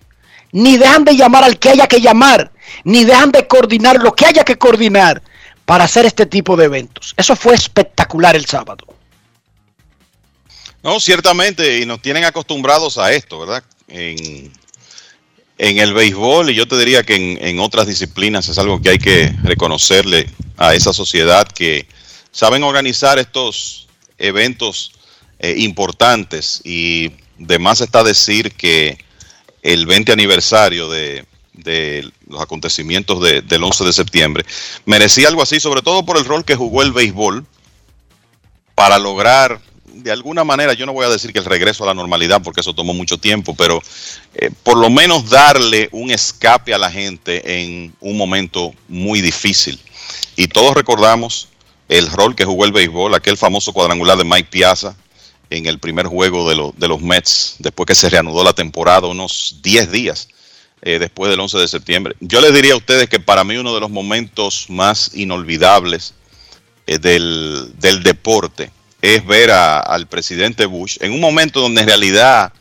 ni dejan de llamar al que haya que llamar, ni dejan de coordinar lo que haya que coordinar para hacer este tipo de eventos. Eso fue espectacular el sábado. No, ciertamente, y nos tienen acostumbrados a esto, ¿verdad? En, en el béisbol, y yo te diría que en, otras disciplinas es algo que hay que reconocerle a esa sociedad que saben organizar estos eventos eh, importantes. Y de más está decir que el 20 aniversario de, los acontecimientos de- del 11 de septiembre merecía algo así, sobre todo por el rol que jugó el béisbol para lograr de alguna manera, yo no voy a decir que el regreso a la normalidad, porque eso tomó mucho tiempo, pero eh, por lo menos darle un escape a la gente en un momento muy difícil. Y todos recordamos el rol que jugó el béisbol, aquel famoso cuadrangular de Mike Piazza en el primer juego de, lo- de los Mets, después que se reanudó la temporada, unos 10 días eh, después del 11 de septiembre. Yo les diría a ustedes que para mí uno de los momentos más inolvidables eh, del, del deporte es ver a- al presidente Bush en un momento donde en realidad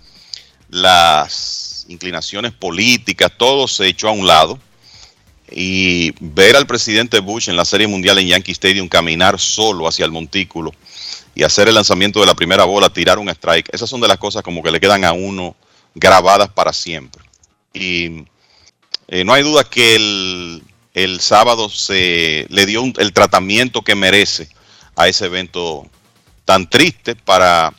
las inclinaciones políticas, todo se echó a un lado. Y ver al presidente Bush en la Serie Mundial en Yankee Stadium caminar solo hacia el montículo y hacer el lanzamiento de la primera bola, tirar un strike, esas son de las cosas como que le quedan a uno grabadas para siempre. Y eh, no hay duda que el, el sábado se le dio un- el tratamiento que merece a ese evento tan triste para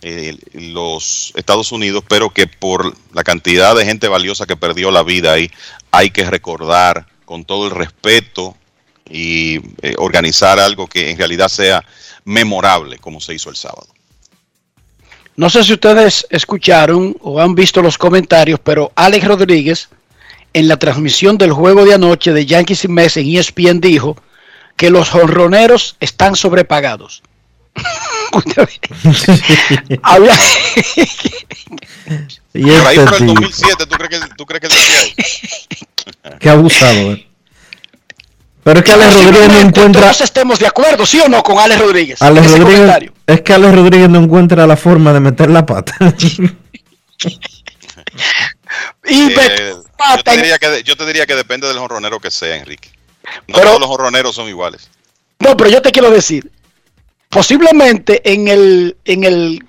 eh, los Estados Unidos, pero que por la cantidad de gente valiosa que perdió la vida ahí, hay que recordar con todo el respeto y eh, organizar algo que en realidad sea memorable, como se hizo el sábado. No sé si ustedes escucharon o han visto los comentarios, pero Alex Rodríguez en la transmisión del juego de anoche de Yankees y Mets en ESPN dijo que los jonroneros están sobrepagados. Había- Y Por ahí por el tipo, 2007, ¿tú crees que, tú crees que él decía ahí? qué abusado. eh. Pero es que Alex Rodríguez no encuentra. Todos estemos de acuerdo, ¿sí o no, con Alex Rodríguez? Alex Rodríguez, comentario. es que Alex Rodríguez no encuentra la forma de meter la pata. Y Eh, yo, te diría que, yo te diría que depende del jonronero que sea, Enrique. No Pero- todos los jonroneros son iguales. No, pero yo te quiero decir, posiblemente en el, en el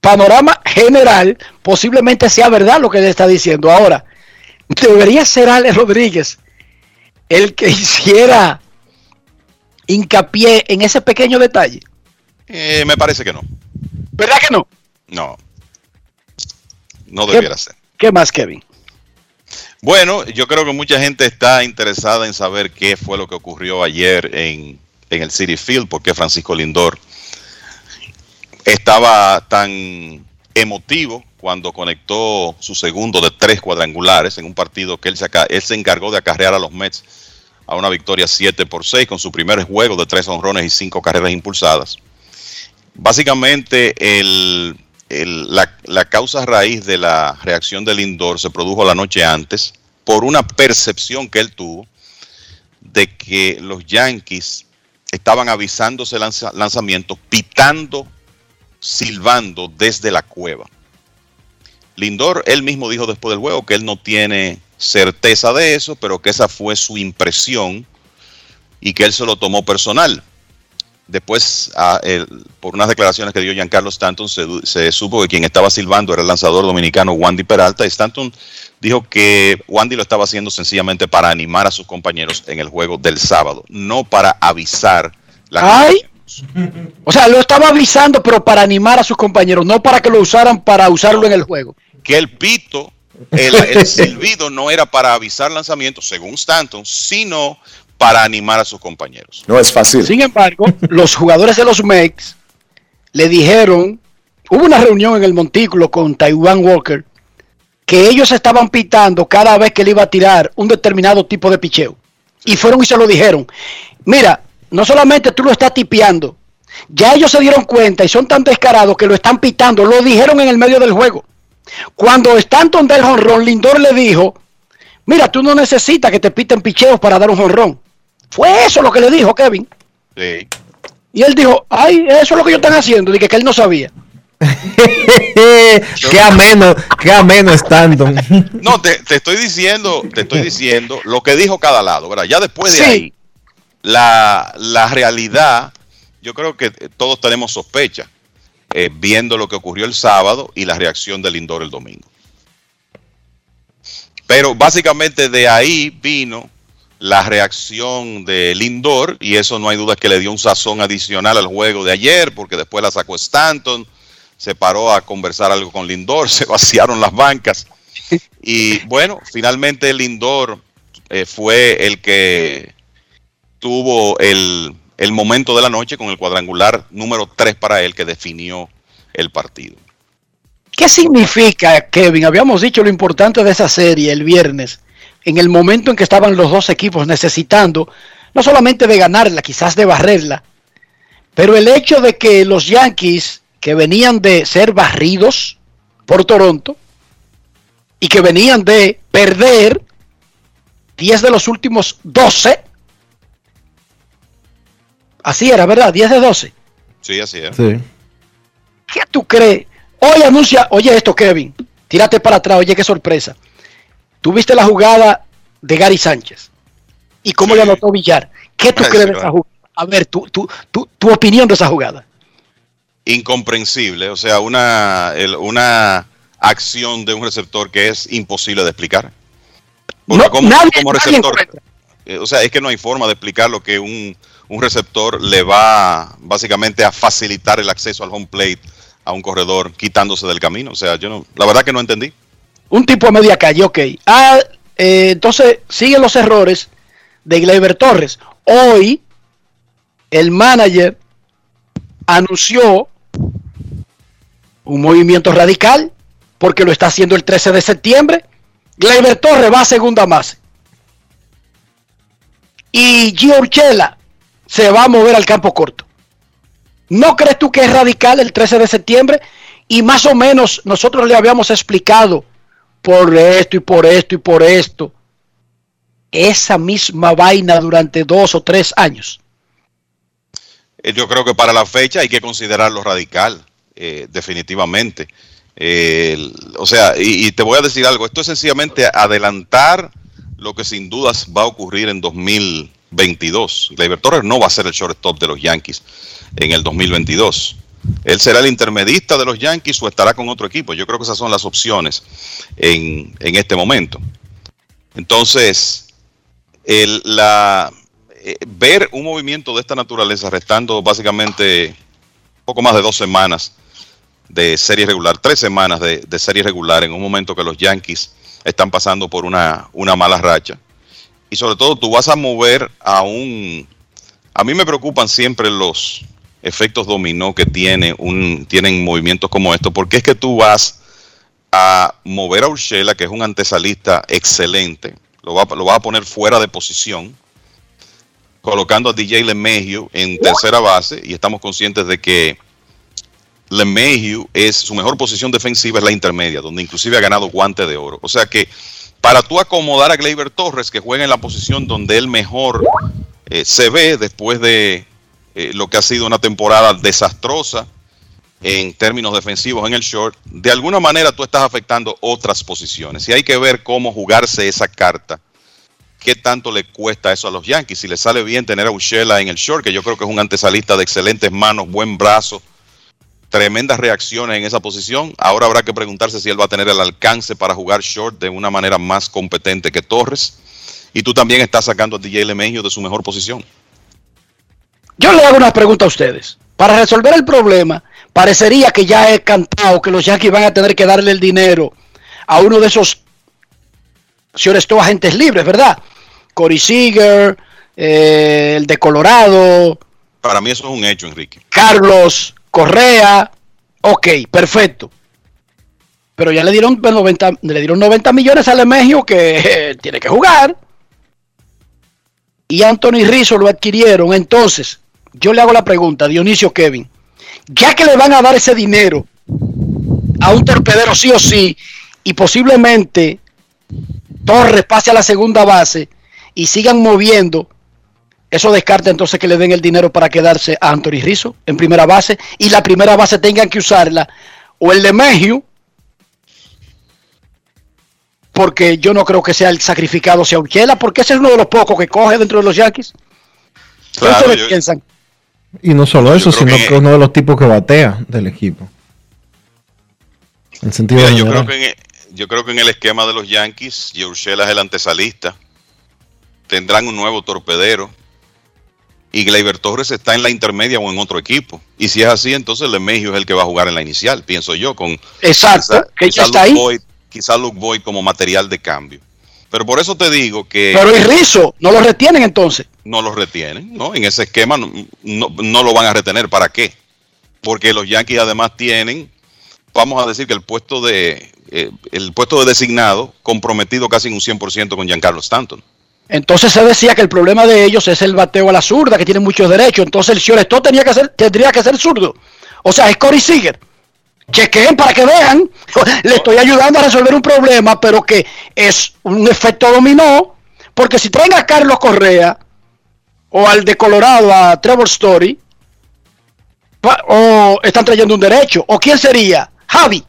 panorama general, posiblemente sea verdad lo que él está diciendo. Ahora, debería ser Alex Rodríguez el que hiciera hincapié en ese pequeño detalle. Eh, me parece que no. ¿Verdad que no? No. No debiera ser. ¿Qué más, Kevin? Bueno, yo creo que mucha gente está interesada en saber qué fue lo que ocurrió ayer en, en el City Field, porque Francisco Lindor estaba tan emotivo cuando conectó su segundo de tres cuadrangulares en un partido que él se, encargó de acarrear a los Mets a una victoria 7 por 6 con su primer juego de tres honrones y cinco carreras impulsadas. Básicamente, la, la causa raíz de la reacción de Lindor se produjo la noche antes por una percepción que él tuvo de que los Yankees estaban avisando ese lanza- lanzamiento, pitando, silbando desde la cueva. Lindor, él mismo dijo después del juego que él no tiene certeza de eso, pero que esa fue su impresión y que él se lo tomó personal. Después, el- por unas declaraciones que dio Giancarlo Stanton, se, supo que quien estaba silbando era el lanzador dominicano Wandy Peralta. Y Stanton dijo que Wandy lo estaba haciendo sencillamente para animar a sus compañeros en el juego del sábado, no para avisar la Ay. O sea, lo estaba avisando, pero para animar a sus compañeros, no para que lo usaran para usarlo en el juego. que el pito, el, el silbido no era para avisar lanzamiento, según Stanton, sino para animar a sus compañeros. No es fácil. Sin embargo, los jugadores de los Mex le dijeron, hubo una reunión en el montículo con Taiwan Walker, que ellos estaban pitando cada vez que él iba a tirar un determinado tipo de picheo. Y fueron y se lo dijeron. Mira, no solamente tú lo estás tipeando, ya ellos se dieron cuenta y son tan descarados que lo están pitando, lo dijeron en el medio del juego. Cuando Stanton del jonrón, Lindor le dijo, mira, tú no necesitas que te piten picheos para dar un jonrón. Fue eso lo que le dijo Kevin. Sí. Y él dijo, ay, eso es lo que ellos están haciendo. Dije que él no sabía. qué ameno, qué ameno Stanton. No, te, te estoy diciendo, te estoy diciendo lo que dijo cada lado, ¿verdad? Ya después de Sí. ahí, la, la realidad, yo creo que todos tenemos sospecha, eh, viendo lo que ocurrió el sábado y la reacción del Lindor el domingo. Pero básicamente de ahí vino la reacción de Lindor y eso no hay duda que le dio un sazón adicional al juego de ayer porque después la sacó Stanton, se paró a conversar algo con Lindor, se vaciaron las bancas y bueno, finalmente Lindor eh, fue el que tuvo el, el momento de la noche con el cuadrangular número 3 para él que definió el partido. ¿Qué significa, Kevin? Habíamos dicho lo importante de esa serie el viernes, en el momento en que estaban los dos equipos necesitando, no solamente de ganarla, quizás de barrerla, pero el hecho de que los Yankees, que venían de ser barridos por Toronto, y que venían de perder 10 de los últimos 12, así era, ¿verdad? 10 de 12. Sí, así es. Sí. ¿Qué tú crees? Hoy anuncia, oye esto, Kevin, tírate para atrás, oye qué sorpresa. Tuviste la jugada de Gary Sánchez y cómo le anotó Villar. ¿Qué tú crees de esa jugada? A ver, tu, tu, tu, tu opinión de esa jugada. Incomprensible, o sea, una, el- una acción de un receptor que es imposible de explicar. Porque No, como, nadie- como receptor, eh, o sea, es que no hay forma de explicar lo que un, un receptor le va básicamente a facilitar el acceso al home plate a un corredor quitándose del camino. O sea, yo no, la verdad que no entendí. Un tipo a media calle, ok. Ah, eh, entonces siguen los errores de Gleyber Torres. Hoy el manager anunció un movimiento radical porque lo está haciendo el 13 de septiembre. Gleyber Torres va a segunda base. Y Gio se va a mover al campo corto. ¿No crees tú que es radical el 13 de septiembre? Y más o menos nosotros le habíamos explicado por esto y por esto y por esto. Esa misma vaina durante dos o tres años. Eh, Yo creo que para la fecha hay que considerarlo radical, eh, definitivamente. Eh, o sea, y, y te voy a decir algo, esto es sencillamente adelantar lo que sin dudas va a ocurrir en 2022. Gleyber Torres no va a ser el shortstop de los Yankees en el 2022. Él será el intermedista de los Yankees o estará con otro equipo. Yo creo que esas son las opciones en, en este momento. Entonces, la, eh, ver un movimiento de esta naturaleza restando básicamente poco más de dos semanas de serie regular, tres semanas de, de serie regular en un momento que los Yankees están pasando por una, una mala racha. Y sobre todo tú vas a mover a un... A mí me preocupan siempre los efectos dominó que tiene un, tienen movimientos como estos, porque es que tú vas a mover a Urshela, que es un antesalista excelente, lo va, lo va a poner fuera de posición, colocando a DJ LeMahieu en tercera base, y estamos conscientes de que LeMahieu es su mejor posición defensiva es la intermedia, donde inclusive ha ganado guante de oro. O sea que para tú acomodar a Gleyber Torres, que juega en la posición donde él mejor eh, se ve después de eh, lo que ha sido una temporada desastrosa en términos defensivos en el short, de alguna manera tú estás afectando otras posiciones. Y hay que ver cómo jugarse esa carta. ¿Qué tanto le cuesta eso a los Yankees? Si le sale bien tener a Ushela en el short, que yo creo que es un antesalista de excelentes manos, buen brazo, tremendas reacciones en esa posición. Ahora habrá que preguntarse si él va a tener el alcance para jugar short de una manera más competente que Torres. Y tú también estás sacando a DJ LeMahieu de su mejor posición. Yo le hago una pregunta a ustedes. Para resolver el problema, parecería que ya he cantado que los Yankees van a tener que darle el dinero a uno de esos señores todos agentes libres, ¿verdad? Corey Seager, eh, el de Colorado, Para mí eso es un hecho, Enrique. Carlos Correa. Ok, perfecto. Pero ya le dieron 90, le dieron 90 millones a Lemegio que eh, tiene que jugar. Y Anthony Rizzo lo adquirieron. Entonces, yo le hago la pregunta, Dionisio Kevin. Ya que le van a dar ese dinero a un torpedero sí o sí, y posiblemente Torres pase a la segunda base y sigan moviendo, eso descarta entonces que le den el dinero para quedarse a Anthony Rizzo en primera base y la primera base tengan que usarla o el de Mejiu porque yo no creo que sea el sacrificado sea Urchela porque ese es uno de los pocos que coge dentro de los Yankees. ¿Qué Claro, ustedes yo- piensan? Y no solo eso, sino que- que uno de los tipos que batea del equipo. En sentido Mira, yo, creo que en, e- yo creo que en el esquema de los Yankees, Urshela es el antesalista. Tendrán un nuevo torpedero. Y Gleyber Torres está en la intermedia o en otro equipo. Y si es así, entonces Lemegio es el que va a jugar en la inicial, pienso yo, con Exacto, que ya quizá está Luke ahí. Boyd, quizá Luke Boyd como material de cambio. Pero por eso te digo que Pero y Rizzo, no lo retienen entonces. no los retienen, ¿no? En ese esquema no, no, no lo van a retener. ¿Para qué? Porque los Yankees además tienen, vamos a decir que el puesto de eh, el puesto de designado comprometido casi en un 100% con Giancarlo Stanton. Entonces se decía que el problema de ellos es el bateo a la zurda, que tiene muchos derechos. Entonces el shortstop tenía que ser, tendría que ser zurdo. O sea, es Corey Seager. Chequen para que vean. Le estoy ayudando a resolver un problema, pero que es un efecto dominó. Porque si traen a Carlos Correa o al de Colorado, a Trevor Story, ¿O están trayendo un derecho? ¿O quién sería? Javi.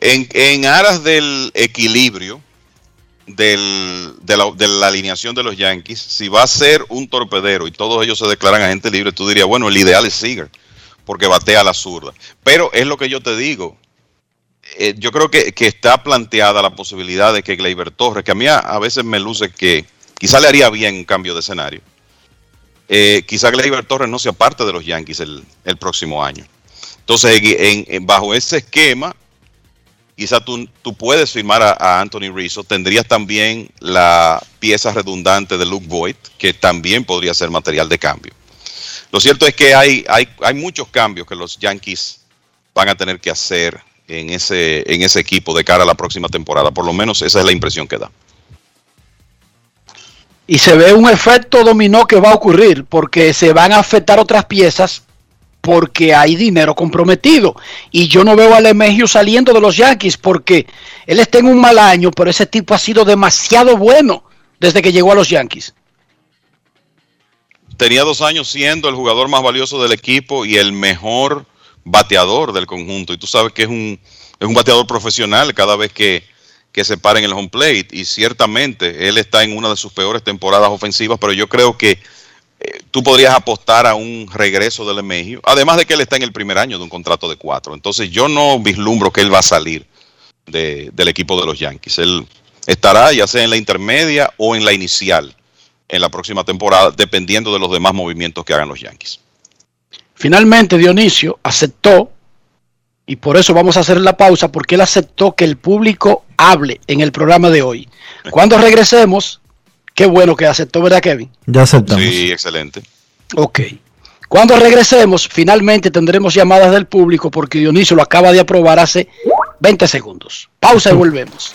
En, en aras del equilibrio del- de, la, de la alineación de los Yankees, si va a ser un torpedero y todos ellos se declaran agente libre, tú dirías, bueno, el ideal es Seager, porque batea a la zurda. Pero es lo que yo te digo. eh, yo creo que, que está planteada la posibilidad de que Gleyber Torres, que a mí a, veces me luce que quizá le haría bien un cambio de escenario, eh, quizá Gleyber Torres no sea parte de los Yankees el, próximo año. Entonces, en- bajo ese esquema, quizá tú, puedes firmar a, a Anthony Rizzo, tendrías también la pieza redundante de Luke Voigt, que también podría ser material de cambio. Lo cierto es que hay, hay, hay muchos cambios que los Yankees van a tener que hacer en ese, en ese equipo de cara a la próxima temporada. Por lo menos esa es la impresión que da. Y se ve un efecto dominó que va a ocurrir porque se van a afectar otras piezas porque hay dinero comprometido. Y yo no veo a Lemegio saliendo de los Yankees porque él está en un mal año, pero ese tipo ha sido demasiado bueno desde que llegó a los Yankees. Tenía dos años siendo el jugador más valioso del equipo y el mejor bateador del conjunto. Y tú sabes que es un, es un bateador profesional cada vez que, que se para en el home plate. Y ciertamente él está en una de sus peores temporadas ofensivas, pero yo creo que eh, tú podrías apostar a un regreso del Emegio. Además de que él está en el primer año de un contrato de cuatro. Entonces yo no vislumbro que él va a salir de- del equipo de los Yankees. Él estará ya sea en la intermedia o en la inicial en la próxima temporada, dependiendo de los demás movimientos que hagan los Yankees. Finalmente Dionisio aceptó, y por eso vamos a hacer la pausa, porque él aceptó que el público hable en el programa de hoy. Cuando regresemos, qué bueno que aceptó, ¿verdad, Kevin? Ya aceptamos. Sí, excelente. Ok. Cuando regresemos, finalmente tendremos llamadas del público porque Dionisio lo acaba de aprobar hace 20 segundos. Pausa y volvemos.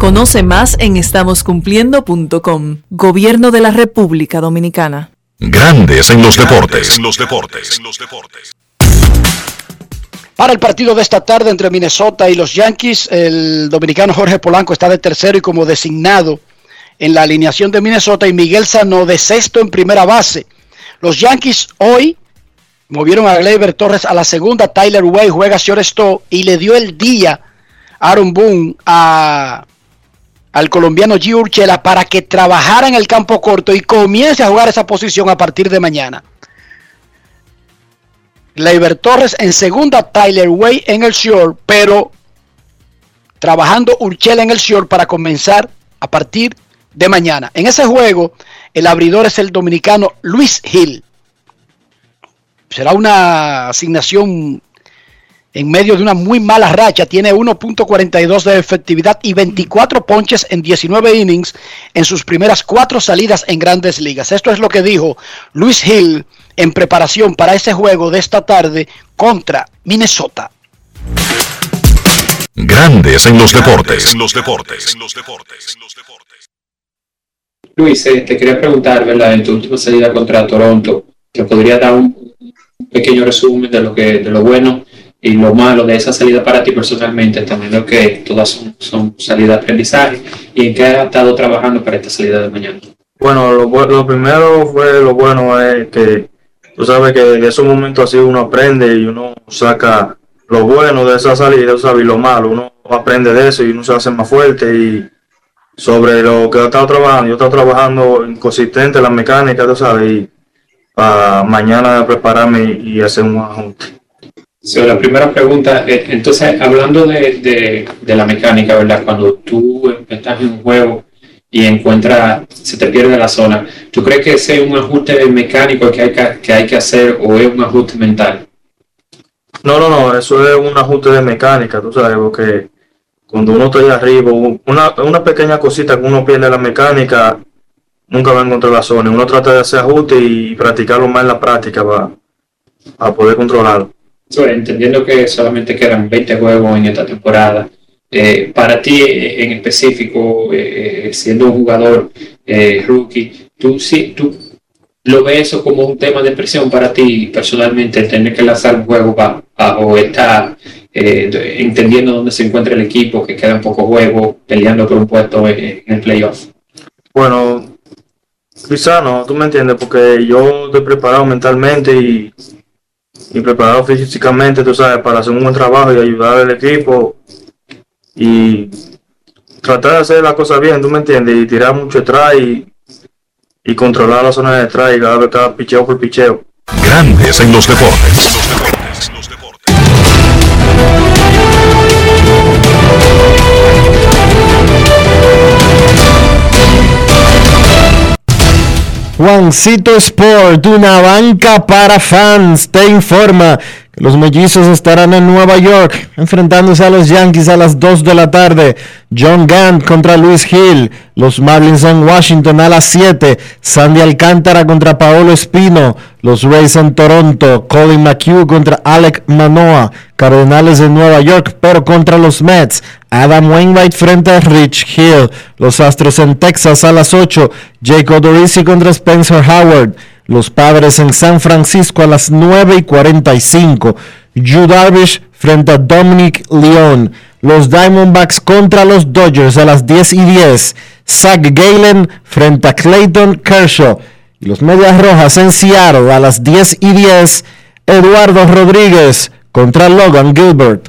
Conoce más en estamoscumpliendo.com. Gobierno de la República Dominicana. Grandes en los deportes. En los deportes. Para el partido de esta tarde entre Minnesota y los Yankees, el dominicano Jorge Polanco está de tercero y como designado en la alineación de Minnesota y Miguel Sano de sexto en primera base. Los Yankees hoy Movieron a Gleyber Torres a la segunda. Tyler Way juega shortstop y le dio el día Aaron Boone a, al colombiano G. Urchela para que trabajara en el campo corto y comience a jugar esa posición a partir de mañana. Gleyber Torres en segunda, Tyler Way en el short, pero trabajando Urchela en el short para comenzar a partir de mañana. En ese juego, el abridor es el dominicano Luis Hill. Será una asignación en medio de una muy mala racha. Tiene 1.42 de efectividad y 24 ponches en 19 innings en sus primeras cuatro salidas en grandes ligas. Esto es lo que dijo Luis Hill en preparación para ese juego de esta tarde contra Minnesota. Grandes en los deportes. En los deportes. En los deportes. Luis, eh, te quería preguntar, ¿verdad? En tu última salida contra Toronto, ¿te podría dar un pequeño resumen de lo que, de lo bueno y lo malo de esa salida para ti personalmente, entendiendo que todas son, son salidas de aprendizaje y en qué has estado trabajando para esta salida de mañana. Bueno, lo, lo primero fue lo bueno es que tú sabes que de esos momentos así uno aprende y uno saca lo bueno de esa salida, sabes, y lo malo, uno aprende de eso y uno se hace más fuerte y sobre lo que he estado trabajando, yo he estado trabajando inconsistente en la mecánica, tú sabes, y para mañana prepararme y hacer un ajuste. So, la primera pregunta, eh, entonces, hablando de, de, de la mecánica, ¿verdad? Cuando tú estás en un juego y encuentras, se te pierde la zona, ¿tú crees que ese es un ajuste mecánico que hay que, que hay que hacer o es un ajuste mental? No, no, no, eso es un ajuste de mecánica, tú sabes, porque cuando uno está ahí arriba, una, una pequeña cosita que uno pierde la mecánica, nunca va a encontrar la zona. Uno trata de hacer ajuste y practicarlo más en la práctica para, para poder controlarlo. Entendiendo que solamente quedan 20 juegos en esta temporada, eh, para ti eh, en específico, eh, eh, siendo un jugador eh, rookie, ¿tú, sí, ¿tú lo ves eso como un tema de presión para ti personalmente, tener que lanzar un juego ba- bajo esta, eh, entendiendo dónde se encuentra el equipo, que quedan pocos juegos, peleando por un puesto en, en el playoff? Bueno, quizá no, tú me entiendes, porque yo estoy preparado mentalmente y, y preparado físicamente, tú sabes, para hacer un buen trabajo y ayudar al equipo y tratar de hacer las cosas bien, tú me entiendes, y tirar mucho detrás y, controlar la zona de detrás y cada cada picheo por picheo. Grandes en los deportes. Juancito Sport, una banca para fans, te informa los mellizos estarán en Nueva York enfrentándose a los Yankees a las 2 de la tarde. John Gant contra Luis Hill, los Marlins en Washington a las 7. Sandy Alcántara contra Paolo Espino, los Rays en Toronto. Colin McHugh contra Alec Manoa, Cardenales de Nueva York, pero contra los Mets. Adam Wainwright frente a Rich Hill. Los Astros en Texas a las 8. Jake Odorizzi contra Spencer Howard. Los Padres en San Francisco a las 9 y 45. Yu Darvish frente a Dominic León. Los Diamondbacks contra los Dodgers a las 10 y 10. Zach Galen frente a Clayton Kershaw. Y los Medias Rojas en Seattle a las 10 y 10. Eduardo Rodríguez contra Logan Gilbert.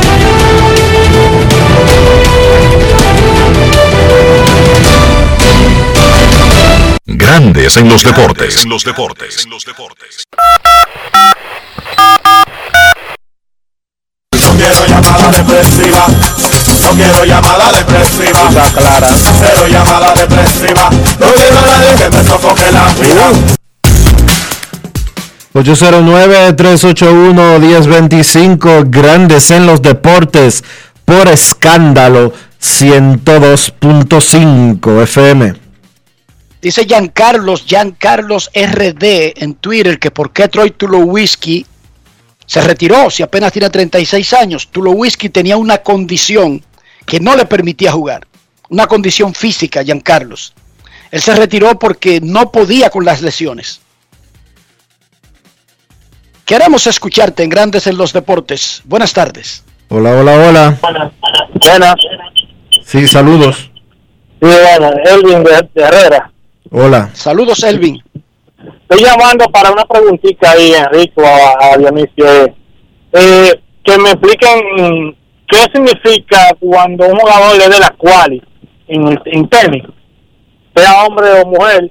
Grandes en los deportes. En los deportes. No quiero llamada depresiva. No quiero llamada depresiva. clara. Cero llamada depresiva. No quiero a nadie que me sofoque la vida. 809-381-1025, grandes en los deportes, por escándalo 102.5 FM. Dice Giancarlos, Giancarlos RD en Twitter que por qué Troy Tulowitzki se retiró si apenas tiene 36 años. Tulowitzki tenía una condición que no le permitía jugar, una condición física, Giancarlos. Él se retiró porque no podía con las lesiones. Queremos escucharte en Grandes en los Deportes. Buenas tardes. Hola, hola, hola. Buenas. Sí, saludos. Sí, bueno, Elvin de, de Herrera. Hola. Saludos, Elvin. Estoy llamando para una preguntita ahí, Enrico, a, a Dionisio. eh, que me expliquen qué significa cuando un jugador le dé la quali en, en tenis, sea hombre o mujer,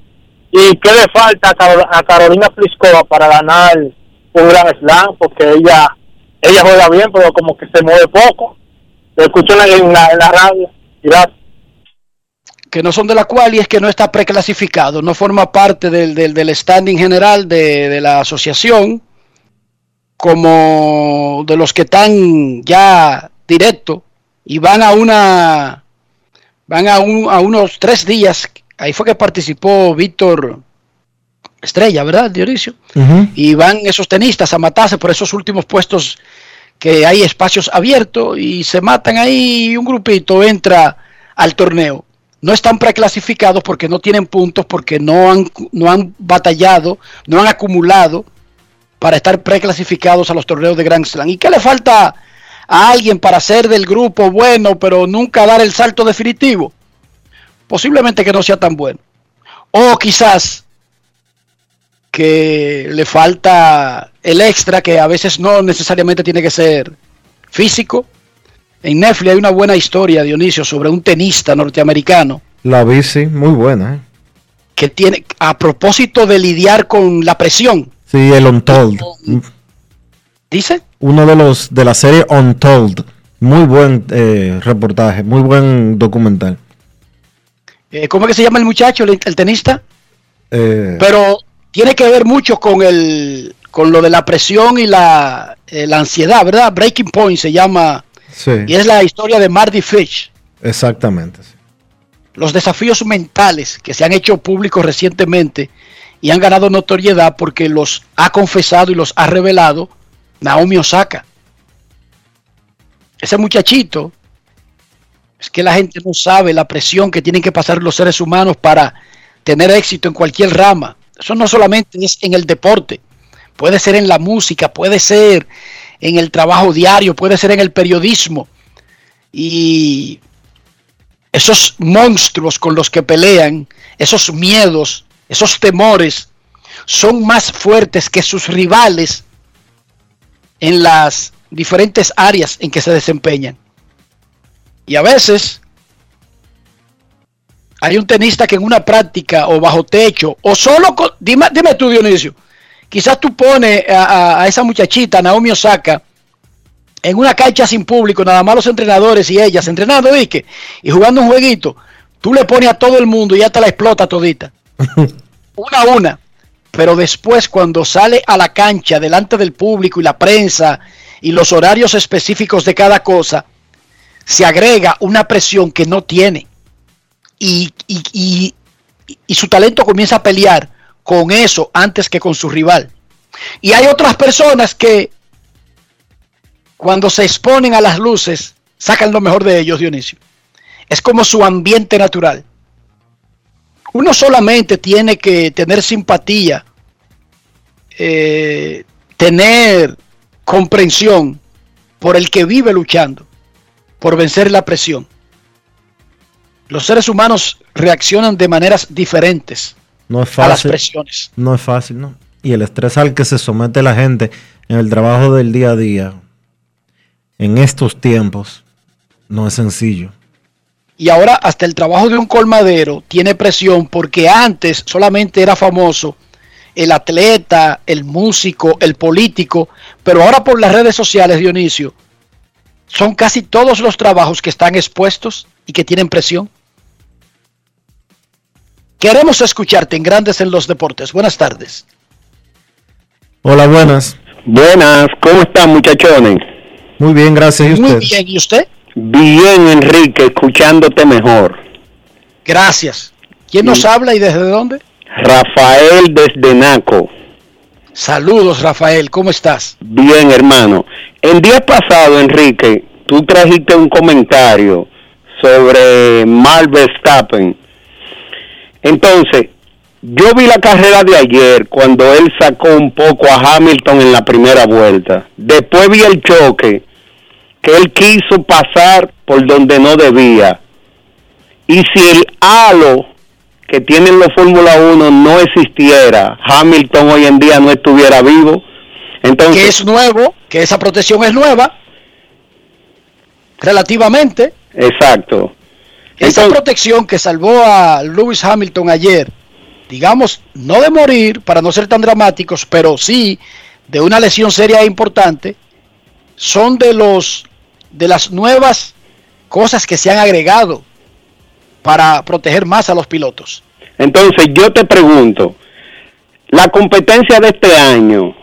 y qué le falta a, Carol- a Carolina Pliskova para ganar un gran slam, porque ella ella juega bien, pero como que se mueve poco. Lo escucho en la, en la, en la radio. Gracias. Que no son de la cual y es que no está preclasificado, no forma parte del, del, del standing general de, de la asociación, como de los que están ya directo y van a una, van a, un- a unos tres días, ahí fue que participó Víctor Estrella, ¿verdad, Dionisio? y van esos tenistas a matarse por esos últimos puestos que hay espacios abiertos y se matan ahí y un grupito entra al torneo. No están preclasificados porque no tienen puntos, porque no han, no han batallado, no han acumulado para estar preclasificados a los torneos de Grand Slam. ¿Y qué le falta a alguien para ser del grupo bueno, pero nunca dar el salto definitivo? Posiblemente que no sea tan bueno. O quizás que le falta el extra que a veces no necesariamente tiene que ser físico. En Netflix hay una buena historia, Dionisio, sobre un tenista norteamericano La bici, muy buena. ¿eh? que tiene, a propósito de lidiar con la presión, Sí, el Untold. dice, Uno de los de la serie Untold. Muy buen eh, reportaje, muy buen documental. eh, ¿cómo es que se llama el muchacho, el, el tenista? Eh, Pero tiene que ver mucho con el con lo de la presión y la, la ansiedad, ¿verdad? Breaking Point se llama, sí, y es la historia de Marty Fish. exactamente. sí. los desafíos mentales que se han hecho públicos recientemente y han ganado notoriedad porque los ha confesado y los ha revelado Naomi Osaka. Ese muchachito, es que la gente no sabe la presión que tienen que pasar los seres humanos para tener éxito en cualquier rama. Eso no solamente es en el deporte, puede ser en la música, puede ser en el trabajo diario, puede ser en el periodismo. Y esos monstruos con los que pelean, esos miedos, esos temores, son más fuertes que sus rivales en las diferentes áreas en que se desempeñan. Y a veces hay un tenista que en una práctica o bajo techo o solo con, dime, dime tú Dionisio, quizás tú pones a, esa muchachita Naomi Osaka en una cancha sin público, nada más los entrenadores y ellas entrenando Ike, y jugando un jueguito, tú le pones a todo el mundo y ya te la explota todita. una a una. Pero después cuando sale a la cancha delante del público y la prensa y los horarios específicos de cada cosa, se agrega una presión que no tiene. Y, y- y- y su talento comienza a pelear con eso antes que con su rival. Y hay otras personas que cuando se exponen a las luces, sacan lo mejor de ellos, Dionisio. Es como su ambiente natural. Uno solamente tiene que tener simpatía, eh, tener comprensión por el que vive luchando, por vencer la presión. Los seres humanos reaccionan de maneras diferentes No es a las fácil. presiones. No es fácil, ¿no? Y el estrés al que se somete la gente en el trabajo del día a día, en estos tiempos, no es sencillo. Y ahora hasta el trabajo de un colmadero tiene presión porque antes solamente era famoso el atleta, el músico, el político, pero ahora por las redes sociales, Dionisio, son casi todos los trabajos que están expuestos y que tienen presión. Queremos escucharte en Grandes en los Deportes. Buenas tardes. Hola, buenas. Buenas, ¿cómo están muchachones? Muy bien, gracias. ¿Y Muy usted? bien, ¿y usted? Bien, Enrique, escuchándote mejor. Gracias. ¿Quién nos habla y desde dónde? Rafael desde Naco. Saludos, Rafael, ¿cómo estás? Bien, hermano. El día pasado, Enrique, tú trajiste un comentario sobre Max Verstappen. Entonces, yo vi la carrera de ayer cuando él sacó un poco a Hamilton en la primera vuelta. Después vi el choque que él quiso pasar por donde no debía. Y si el halo que tienen los Fórmula 1 no existiera, Hamilton hoy en día no estuviera vivo. Entonces, que es nuevo, que esa protección es nueva, relativamente. Exacto. Esa protección que salvó a Lewis Hamilton ayer, digamos, no de morir, para no ser tan dramáticos, pero sí de una lesión seria e importante, son de los de las nuevas cosas que se han agregado para proteger más a los pilotos. Entonces yo te pregunto, la competencia de este año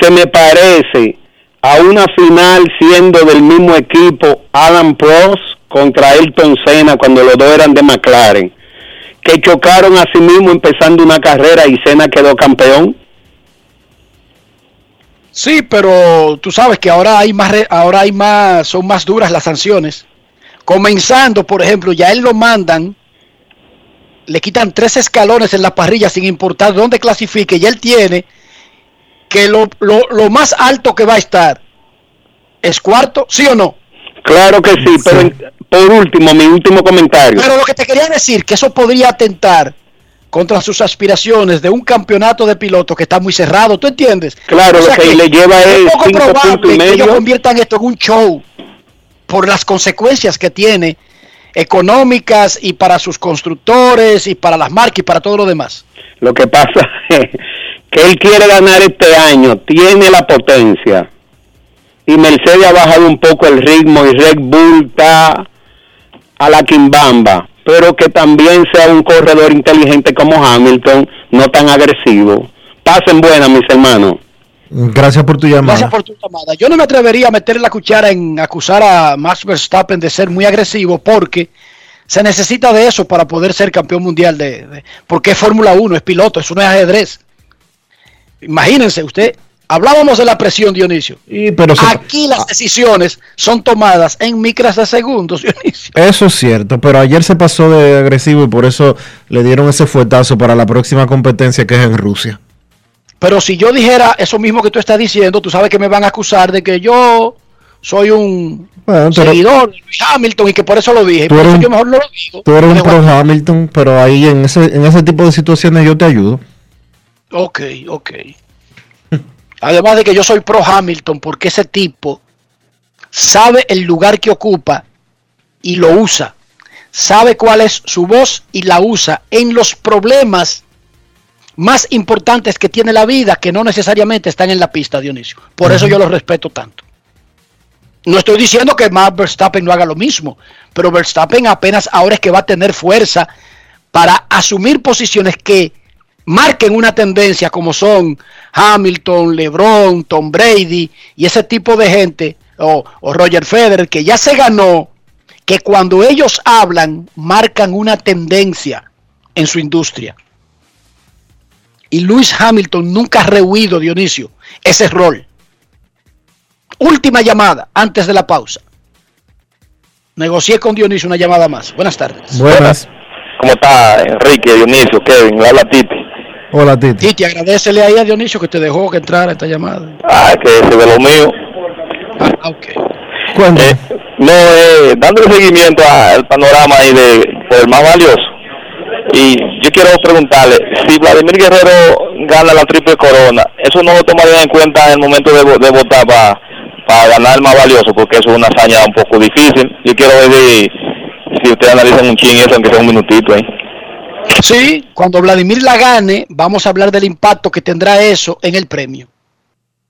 se me parece a una final siendo del mismo equipo Adam Prost contra Ayrton Senna cuando los dos eran de McLaren, que chocaron a sí mismo empezando una carrera y Senna quedó campeón. Sí, pero tú sabes que ahora hay más, ahora hay más, son más duras las sanciones. Comenzando, por ejemplo, ya él lo mandan, le quitan tres escalones en la parrilla sin importar dónde clasifique, y él tiene que lo, lo, lo más alto que va a estar es cuarto, ¿sí o no? Claro que sí, pero por último, mi último comentario. Pero lo que te quería decir, que eso podría atentar contra sus aspiraciones de un campeonato de pilotos que está muy cerrado, ¿tú entiendes? Claro, O sea lo que, le lleva es es poco cinco puntos probable y que ellos medio. conviertan esto en un show por las consecuencias que tiene económicas y para sus constructores y para las marcas y para todo lo demás. Lo que pasa es que él quiere ganar este año, tiene la potencia. Y Mercedes ha bajado un poco el ritmo y Red Bull está a la quimbamba. Pero que también sea un corredor inteligente como Hamilton, no tan agresivo. Pasen buenas, mis hermanos. Gracias por tu llamada. Gracias por tu llamada. Yo no me atrevería a meter la cuchara en acusar a Max Verstappen de ser muy agresivo porque se necesita de eso para poder ser campeón mundial de, de- porque es Fórmula 1, es piloto, eso no es ajedrez. Imagínense usted, hablábamos de la presión, Dionisio. Y, pero se- Aquí las decisiones son tomadas en micras de segundos, Dionisio. Eso es cierto, pero ayer se pasó de agresivo y por eso le dieron ese fuetazo para la próxima competencia que es en Rusia. Pero si yo dijera eso mismo que tú estás diciendo, tú sabes que me van a acusar de que yo soy un Bueno, seguidor de Hamilton y que por eso lo dije. Tú Por eres eso un- yo mejor no lo digo. Tú eres un pro Hamilton, pero ahí en ese, en ese tipo de situaciones yo te ayudo. Ok, ok. Además de que yo soy pro Hamilton porque ese tipo sabe el lugar que ocupa y lo usa. Sabe cuál es su voz y la usa en los problemas más importantes que tiene la vida que no necesariamente están en la pista, Dionisio. Por eso yo lo respeto tanto. No estoy diciendo que Max Verstappen no haga lo mismo, pero Verstappen apenas ahora es que va a tener fuerza para asumir posiciones que marquen una tendencia como son Hamilton, LeBron, Tom Brady y ese tipo de gente, o, o Roger Federer, que ya se ganó, que cuando ellos hablan marcan una tendencia en su industria. Y Lewis Hamilton nunca ha rehuido, Dionisio, ese rol. Última llamada antes de la pausa. Negocié con Dionisio una llamada más. Buenas tardes. Buenas. ¿Cómo está Enrique, Dionisio, Kevin? Habla Titi. Hola, Titi. Titi, agradecele ahí a Dionisio que te dejó que entrara esta llamada. Ah, que ese de lo mío. Ah, ok. Cuéntame. No, eh, dándole seguimiento al panorama ahí de, del más valioso. Y yo quiero preguntarle, si Vladimir Guerrero gana la triple corona, ¿eso no lo tomaría en cuenta en el momento de, vo- de votar para ganar el más valioso? Porque eso es una hazaña un poco difícil. Yo quiero ver si, si ustedes analizan un ching eso, aunque sea un minutito ahí. Sí, cuando Vladimir la gane, vamos a hablar del impacto que tendrá eso en el premio.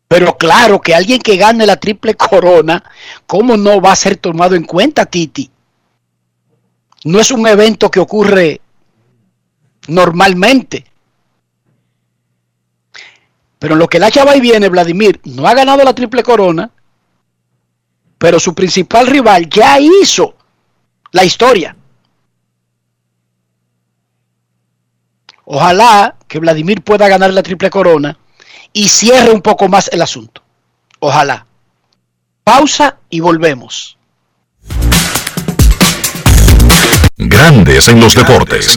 Pero claro que alguien que gane la triple corona, ¿cómo no va a ser tomado en cuenta, Titi? No es un evento que ocurre normalmente. Pero en lo que la chava y viene, Vladimir no ha ganado la triple corona, pero su principal rival ya hizo la historia. Ojalá que Vladimir pueda ganar la triple corona y cierre un poco más el asunto. Ojalá. Pausa y volvemos. Grandes en los deportes.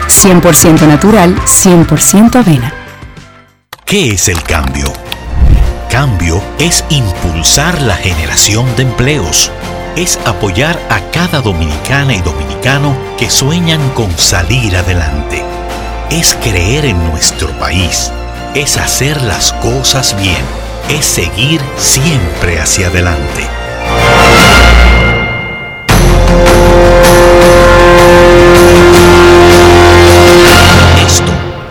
100% natural, 100% avena. ¿Qué es el cambio? Cambio es impulsar la generación de empleos. Es apoyar a cada dominicana y dominicano que sueñan con salir adelante. Es creer en nuestro país. Es hacer las cosas bien. Es seguir siempre hacia adelante.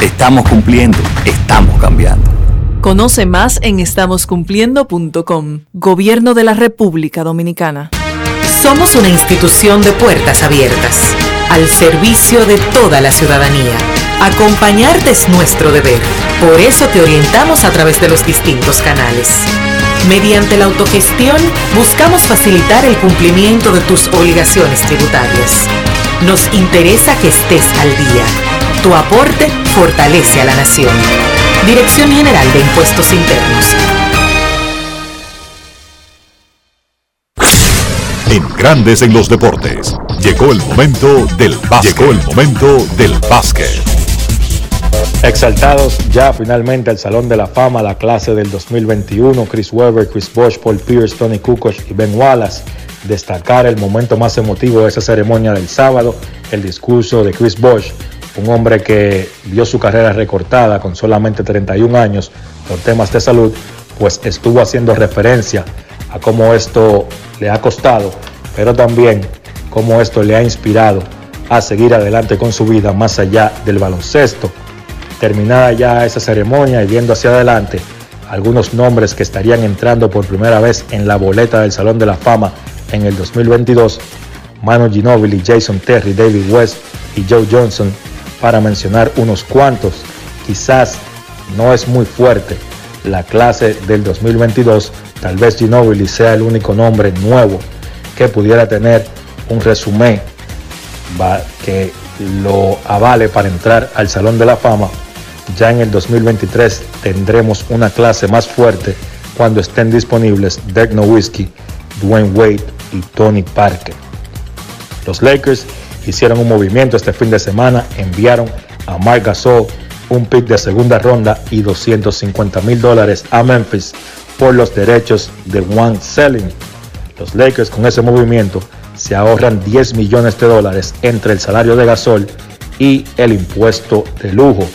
Estamos cumpliendo, estamos cambiando. Conoce más en estamoscumpliendo.com. Gobierno de la República Dominicana. Somos una institución de puertas abiertas, al servicio de toda la ciudadanía. Acompañarte es nuestro deber. Por eso te orientamos a través de los distintos canales. Mediante la autogestión, buscamos facilitar el cumplimiento de tus obligaciones tributarias. Nos interesa que estés al día. Tu aporte fortalece a la nación. Dirección General de Impuestos Internos. En Grandes en los Deportes. Llegó el momento del básquet. Llegó el momento del básquet. Exaltados ya finalmente al Salón de la Fama, la clase del 2021, Chris Webber, Chris Bosh, Paul Pierce, Tony Kukoc y Ben Wallace. Destacar el momento más emotivo de esa ceremonia del sábado, el discurso de Chris Bosh, un hombre que vio su carrera recortada con solamente 31 años por temas de salud, pues estuvo haciendo referencia a cómo esto le ha costado, pero también cómo esto le ha inspirado a seguir adelante con su vida más allá del baloncesto. Terminada ya esa ceremonia y viendo hacia adelante algunos nombres que estarían entrando por primera vez en la boleta del Salón de la Fama en el 2022, Manu Ginobili, Jason Terry, David West y Joe Johnson, para mencionar unos cuantos. Quizás no es muy fuerte la clase del 2022, tal vez Ginobili sea el único nombre nuevo que pudiera tener un resumen que lo avale para entrar al Salón de la Fama. Ya en el 2023 tendremos una clase más fuerte cuando estén disponibles Dirk Nowitzki, Dwayne Wade y Tony Parker. Los Lakers hicieron un movimiento este fin de semana, enviaron a Mark Gasol un pick de segunda ronda y 250 mil dólares a Memphis por los derechos de One Selling. Los Lakers con ese movimiento se ahorran 10 millones de dólares entre el salario de Gasol y el impuesto de lujo.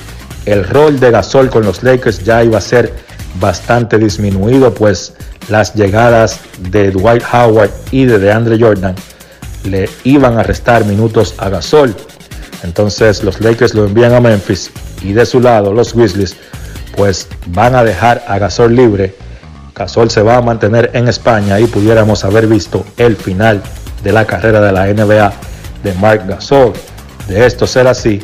El rol de Gasol con los Lakers ya iba a ser bastante disminuido, pues las llegadas de Dwight Howard y de DeAndre Jordan le iban a restar minutos a Gasol. Entonces los Lakers lo envían a Memphis y de su lado los Grizzlies pues van a dejar a Gasol libre. Gasol se va a mantener en España y pudiéramos haber visto el final de la carrera de la NBA de Mark Gasol. De esto ser así,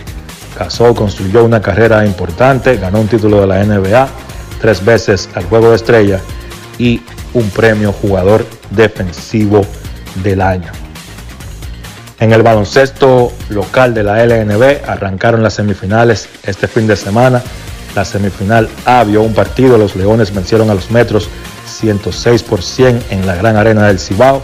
Gasol construyó una carrera importante, ganó un título de la NBA, tres veces al juego de estrella y un premio jugador defensivo del año. En el baloncesto local de la LNB arrancaron las semifinales este fin de semana. La semifinal A un partido, los Leones vencieron a los Metros 106 por 100 en la gran arena del Cibao.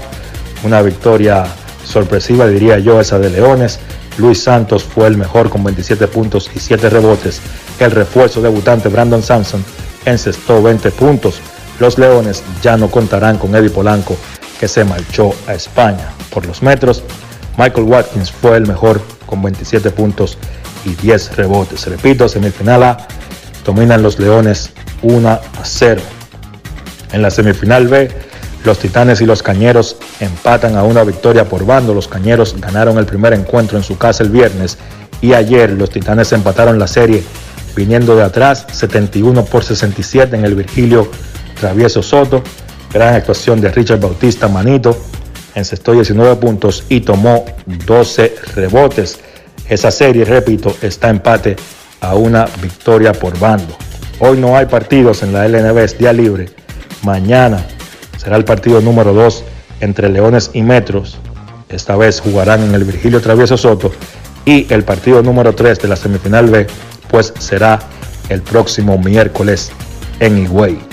Una victoria sorpresiva, diría yo, esa de Leones. Luis Santos fue el mejor con 27 puntos y 7 rebotes. El refuerzo debutante Brandon Sampson encestó 20 puntos. Los Leones ya no contarán con Eddie Polanco, que se marchó a España. Por los metros, Michael Watkins fue el mejor con 27 puntos y 10 rebotes. Repito, semifinal A dominan los Leones 1 a 0. En la semifinal B, los Titanes y los Cañeros empatan a una victoria por bando. Los Cañeros ganaron el primer encuentro en su casa el viernes y ayer los Titanes empataron la serie viniendo de atrás 71 por 67 en el Virgilio Travieso Soto. Gran actuación de Richard Bautista Manito. Encestó 19 puntos y tomó 12 rebotes. Esa serie, repito, está empate a una victoria por bando. Hoy no hay partidos en la LNB, es día libre. Mañana será el partido número 2 entre Leones y Metros. Esta vez jugarán en el Virgilio Travieso Soto. Y el partido número 3 de la semifinal B, pues será el próximo miércoles en Higüey.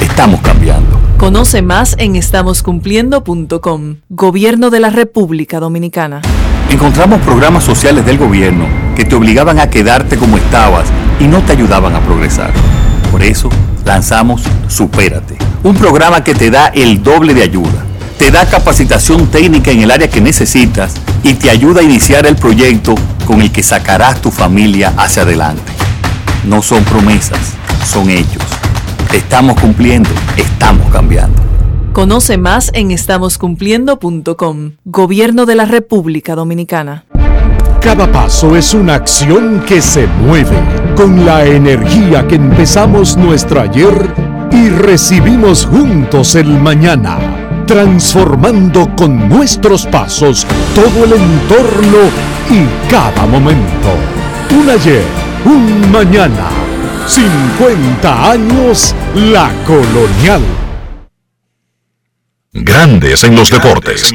Estamos cambiando. Conoce más en estamoscumpliendo.com. Gobierno de la República Dominicana. Encontramos programas sociales del gobierno que te obligaban a quedarte como estabas y no te ayudaban a progresar. Por eso lanzamos Supérate, un programa que te da el doble de ayuda. Te da capacitación técnica en el área que necesitas y te ayuda a iniciar el proyecto con el que sacarás tu familia hacia adelante. No son promesas, son hechos. Estamos cumpliendo, estamos cambiando. Conoce más en estamoscumpliendo.com. Gobierno de la República Dominicana. Cada paso es una acción que se mueve con la energía que empezamos nuestro ayer y recibimos juntos el mañana, transformando con nuestros pasos todo el entorno y cada momento. Un ayer, un mañana, 50 años la colonial. Grandes en los deportes.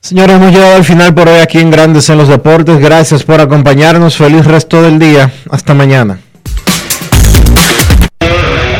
Señores, hemos llegado al final por hoy aquí en Grandes en los Deportes. Gracias por acompañarnos. Feliz resto del día. Hasta mañana.